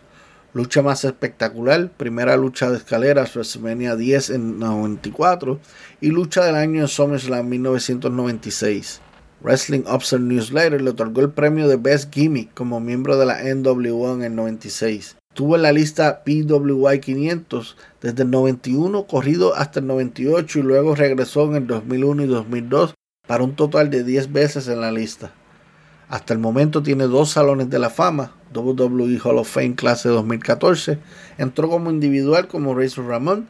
Lucha más espectacular, primera lucha de escaleras WrestleMania 10 en 94 y lucha del año en SummerSlam 1996. Wrestling Observer Newsletter le otorgó el premio de Best Gimmick como miembro de la NWO en el 96. Tuvo en la lista PWI 500 desde el 91 corrido hasta el 98 y luego regresó en el 2001 y 2002 para un total de 10 veces en la lista. Hasta el momento tiene dos salones de la fama, WWE Hall of Fame clase 2014, entró como individual como Razor Ramón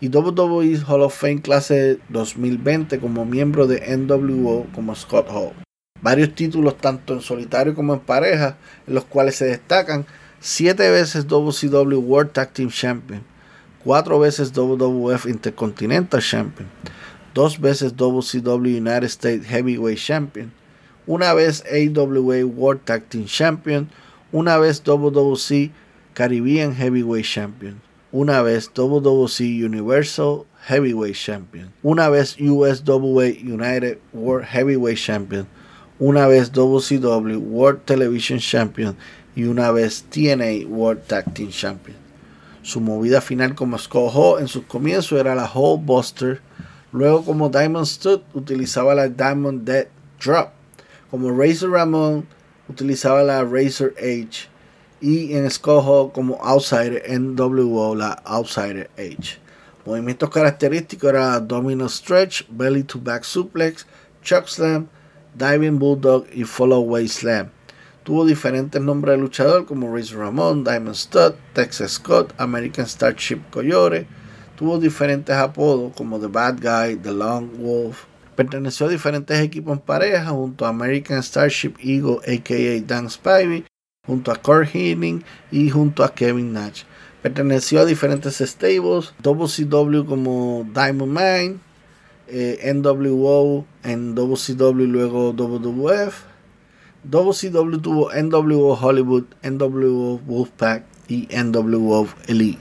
y WWE Hall of Fame clase 2020 como miembro de NWO como Scott Hall. Varios títulos tanto en solitario como en pareja, en los cuales se destacan 7 veces WCW World Tag Team Champion, 4 veces WWF Intercontinental Champion, 2 veces WCW United States Heavyweight Champion, una vez AWA World Tag Team Champion, una vez WWC Caribbean Heavyweight Champion, una vez WWC Universal Heavyweight Champion, una vez USWA United World Heavyweight Champion, una vez WCW World Television Champion. Y una vez TNA World Tag Team Champion. Su movida final como Scott en sus comienzos era la Hall Buster, luego como Diamond Stud utilizaba la Diamond Dead Drop, como Razor Ramon utilizaba la Razor H y en Scott como Outsider NWO la Outsider H. Movimientos característicos eran Domino Stretch, Belly to Back Suplex, Chuck Slam, Diving Bulldog y Follow Way Slam. Tuvo diferentes nombres de luchador como Razor Ramon, Diamond Stud, Texas Scott, American Starship Coyote. Tuvo diferentes apodos como The Bad Guy, The Long Wolf. Perteneció a diferentes equipos en pareja junto a American Starship Eagle, aka Dan Spivey, junto a Kurt Hennig y junto a Kevin Nash. Perteneció a diferentes stables, WCW como Diamond Mine, eh, NWO en WCW y luego WWF. WCW tuvo NWO Hollywood, NWO Wolfpack y NWO Elite.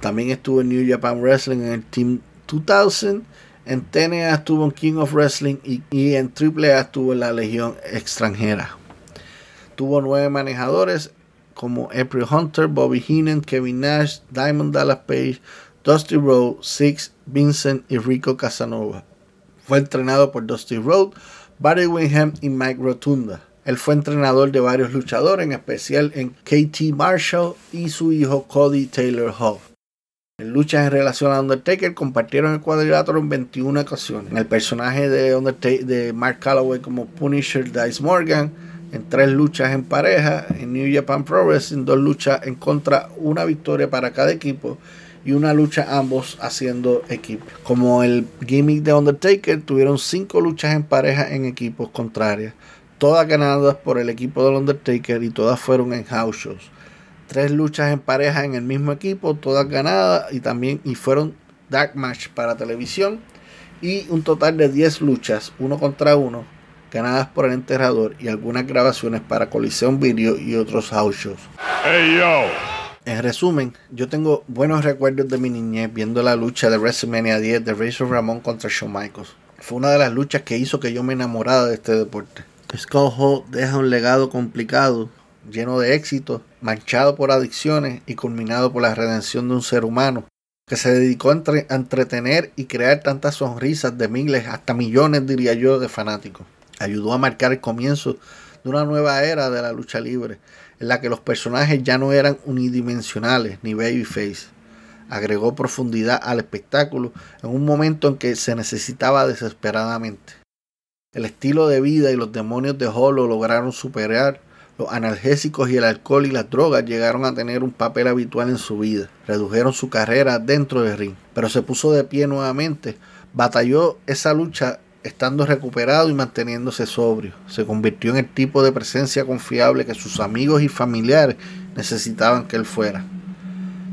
También estuvo en New Japan Wrestling en el Team 2000. En TNA estuvo en King of Wrestling y, y en AAA estuvo en la Legión Extranjera. Tuvo nueve manejadores como April Hunter, Bobby Heenan, Kevin Nash, Diamond Dallas Page, Dusty Road, Six, Vincent y Rico Casanova. Fue entrenado por Dusty Road, Barry Wingham y Mike Rotunda. Él fue entrenador de varios luchadores, en especial en KT Marshall y su hijo Cody Taylor Hall. En luchas en relación a Undertaker compartieron el cuadrilátero en 21 ocasiones. El personaje de, Undertaker, de Mark Calloway como Punisher Dice Morgan, en tres luchas en pareja, en New Japan Pro Wrestling, dos luchas en contra, una victoria para cada equipo y una lucha ambos haciendo equipo. Como el gimmick de Undertaker, tuvieron cinco luchas en pareja en equipos contrarios, todas ganadas por el equipo del Undertaker y todas fueron en house shows. Tres luchas en pareja en el mismo equipo, todas ganadas y también y fueron dark match para televisión y un total de 10 luchas, uno contra uno, ganadas por el enterrador y algunas grabaciones para Coliseum Video y otros house shows. Hey yo. En resumen, yo tengo buenos recuerdos de mi niñez viendo la lucha de WrestleMania 10 de Razor Ramón contra Shawn Michaels. Fue una de las luchas que hizo que yo me enamorara de este deporte. Scott Hall deja un legado complicado, lleno de éxitos, manchado por adicciones y culminado por la redención de un ser humano que se dedicó a, entre, a entretener y crear tantas sonrisas de miles hasta millones, diría yo, de fanáticos. Ayudó a marcar el comienzo de una nueva era de la lucha libre, en la que los personajes ya no eran unidimensionales ni babyface. Agregó profundidad al espectáculo en un momento en que se necesitaba desesperadamente. El estilo de vida y los demonios de Hall lo lograron superar Los analgésicos y el alcohol y las drogas llegaron a tener un papel habitual en su vida. Redujeron su carrera dentro del ring, pero se puso de pie nuevamente. Batalló esa lucha estando recuperado y manteniéndose sobrio. Se convirtió en el tipo de presencia confiable que sus amigos y familiares necesitaban que él fuera.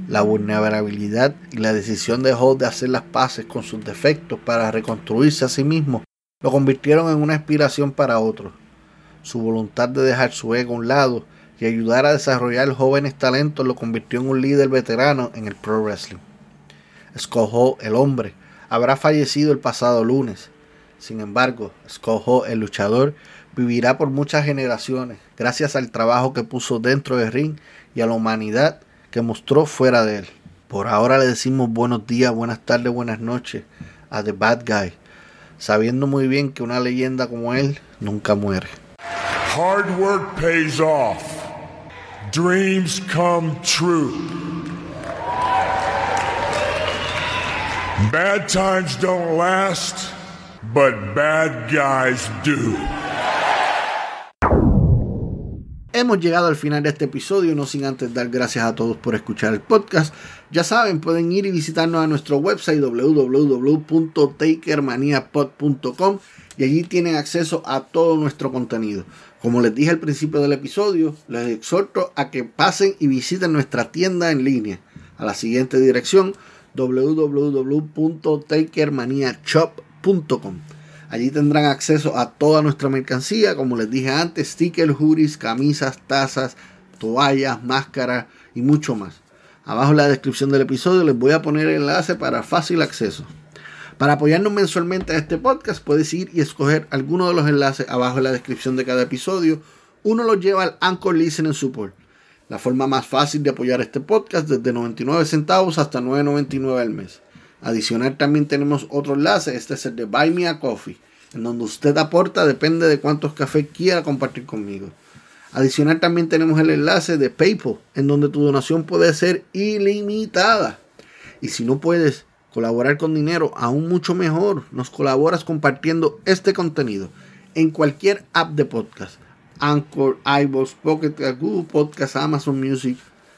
La vulnerabilidad y la decisión de Holt de hacer las paces con sus defectos para reconstruirse a sí mismo lo convirtieron en una inspiración para otros su voluntad de dejar su ego a un lado y ayudar a desarrollar jóvenes talentos lo convirtió en un líder veterano en el pro wrestling. Scott el hombre, habrá fallecido el pasado lunes. Sin embargo, Scott el luchador, vivirá por muchas generaciones gracias al trabajo que puso dentro del ring y a la humanidad que mostró fuera de él. Por ahora le decimos buenos días, buenas tardes, buenas noches a The Bad Guy, sabiendo muy bien que una leyenda como él nunca muere. Hard work pays off. Dreams come true. Bad times don't last, but bad guys do. Hemos llegado al final de este episodio, no sin antes dar gracias a todos por escuchar el podcast. Ya saben, pueden ir y visitarnos a nuestro website www.takermaniapod.com y allí tienen acceso a todo nuestro contenido. Como les dije al principio del episodio, les exhorto a que pasen y visiten nuestra tienda en línea a la siguiente dirección Allí tendrán acceso a toda nuestra mercancía, como les dije antes, stickers, hoodies, camisas, tazas, toallas, máscaras y mucho más. Abajo en la descripción del episodio les voy a poner el enlace para fácil acceso. Para apoyarnos mensualmente a este podcast, puedes ir y escoger alguno de los enlaces abajo en la descripción de cada episodio. Uno los lleva al Anchor Listening Support, la forma más fácil de apoyar este podcast desde 99 centavos hasta 9.99 al mes. Adicional también tenemos otro enlace, este es el de Buy Me a Coffee, en donde usted aporta depende de cuántos cafés quiera compartir conmigo. Adicional también tenemos el enlace de PayPal, en donde tu donación puede ser ilimitada. Y si no puedes, colaborar con dinero, aún mucho mejor. Nos colaboras compartiendo este contenido en cualquier app de podcast. Anchor, iVoox, Pocket, Google Podcast, Amazon Music,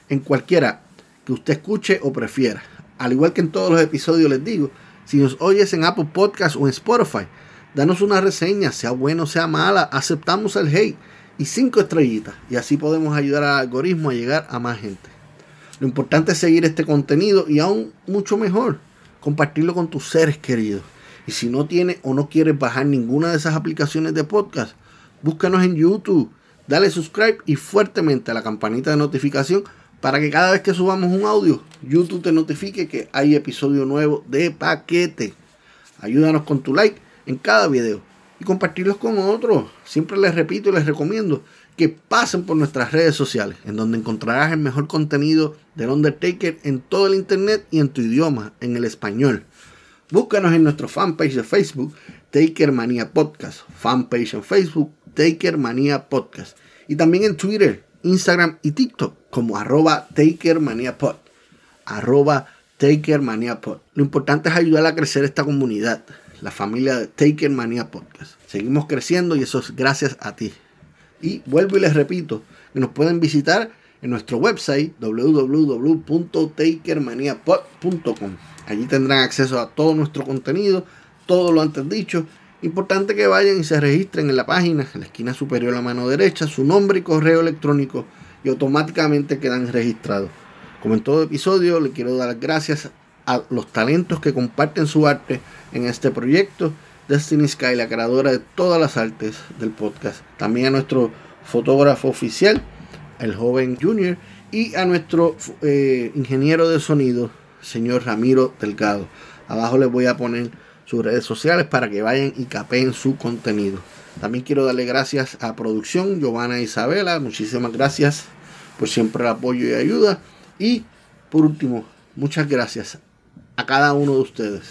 en cualquiera que usted escuche o prefiera. Al igual que en todos los episodios les digo, si nos oyes en Apple Podcast o en Spotify, danos una reseña, sea buena o sea mala, aceptamos el hate y cinco estrellitas y así podemos ayudar al algoritmo a llegar a más gente. Lo importante es seguir este contenido y aún mucho mejor, compartirlo con tus seres queridos. Y si no tienes o no quieres bajar ninguna de esas aplicaciones de podcast, búscanos en YouTube, dale subscribe y fuertemente a la campanita de notificación para que cada vez que subamos un audio, YouTube te notifique que hay episodio nuevo de paquete. Ayúdanos con tu like en cada video y compartirlos con otros. Siempre les repito y les recomiendo que pasen por nuestras redes sociales, en donde encontrarás el mejor contenido del Undertaker en todo el internet y en tu idioma, en el español. Búscanos en nuestro fanpage de Facebook, Taker Podcast, fanpage en Facebook, Taker Podcast, y también en Twitter, Instagram y TikTok como arroba TakerManiaPod, arroba TakerManiaPod. Lo importante es ayudar a crecer esta comunidad, la familia de Taker Podcast. Seguimos creciendo y eso es gracias a ti. Y vuelvo y les repito que nos pueden visitar en nuestro website www.takermaniapod.com. Allí tendrán acceso a todo nuestro contenido, todo lo antes dicho. Importante que vayan y se registren en la página, en la esquina superior a la mano derecha, su nombre y correo electrónico y automáticamente quedan registrados. Como en todo episodio, le quiero dar gracias a los talentos que comparten su arte en este proyecto Destiny Sky, la creadora de todas las artes del podcast. También a nuestro fotógrafo oficial, el joven Junior, y a nuestro eh, ingeniero de sonido, señor Ramiro Delgado. Abajo les voy a poner sus redes sociales para que vayan y capeen su contenido. También quiero darle gracias a producción, Giovanna Isabela. Muchísimas gracias por siempre el apoyo y ayuda. Y por último, muchas gracias a cada uno de ustedes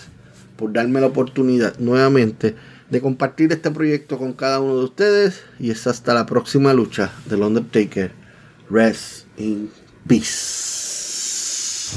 por darme la oportunidad nuevamente de compartir este proyecto con cada uno de ustedes. Y es hasta la próxima lucha del Undertaker. Rest in peace.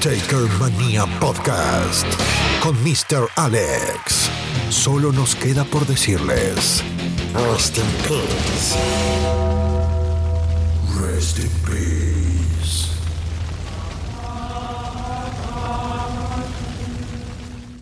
Taker Mania Podcast con Mr. Alex. Solo nos queda por decirles. Rest in peace. Rest in peace.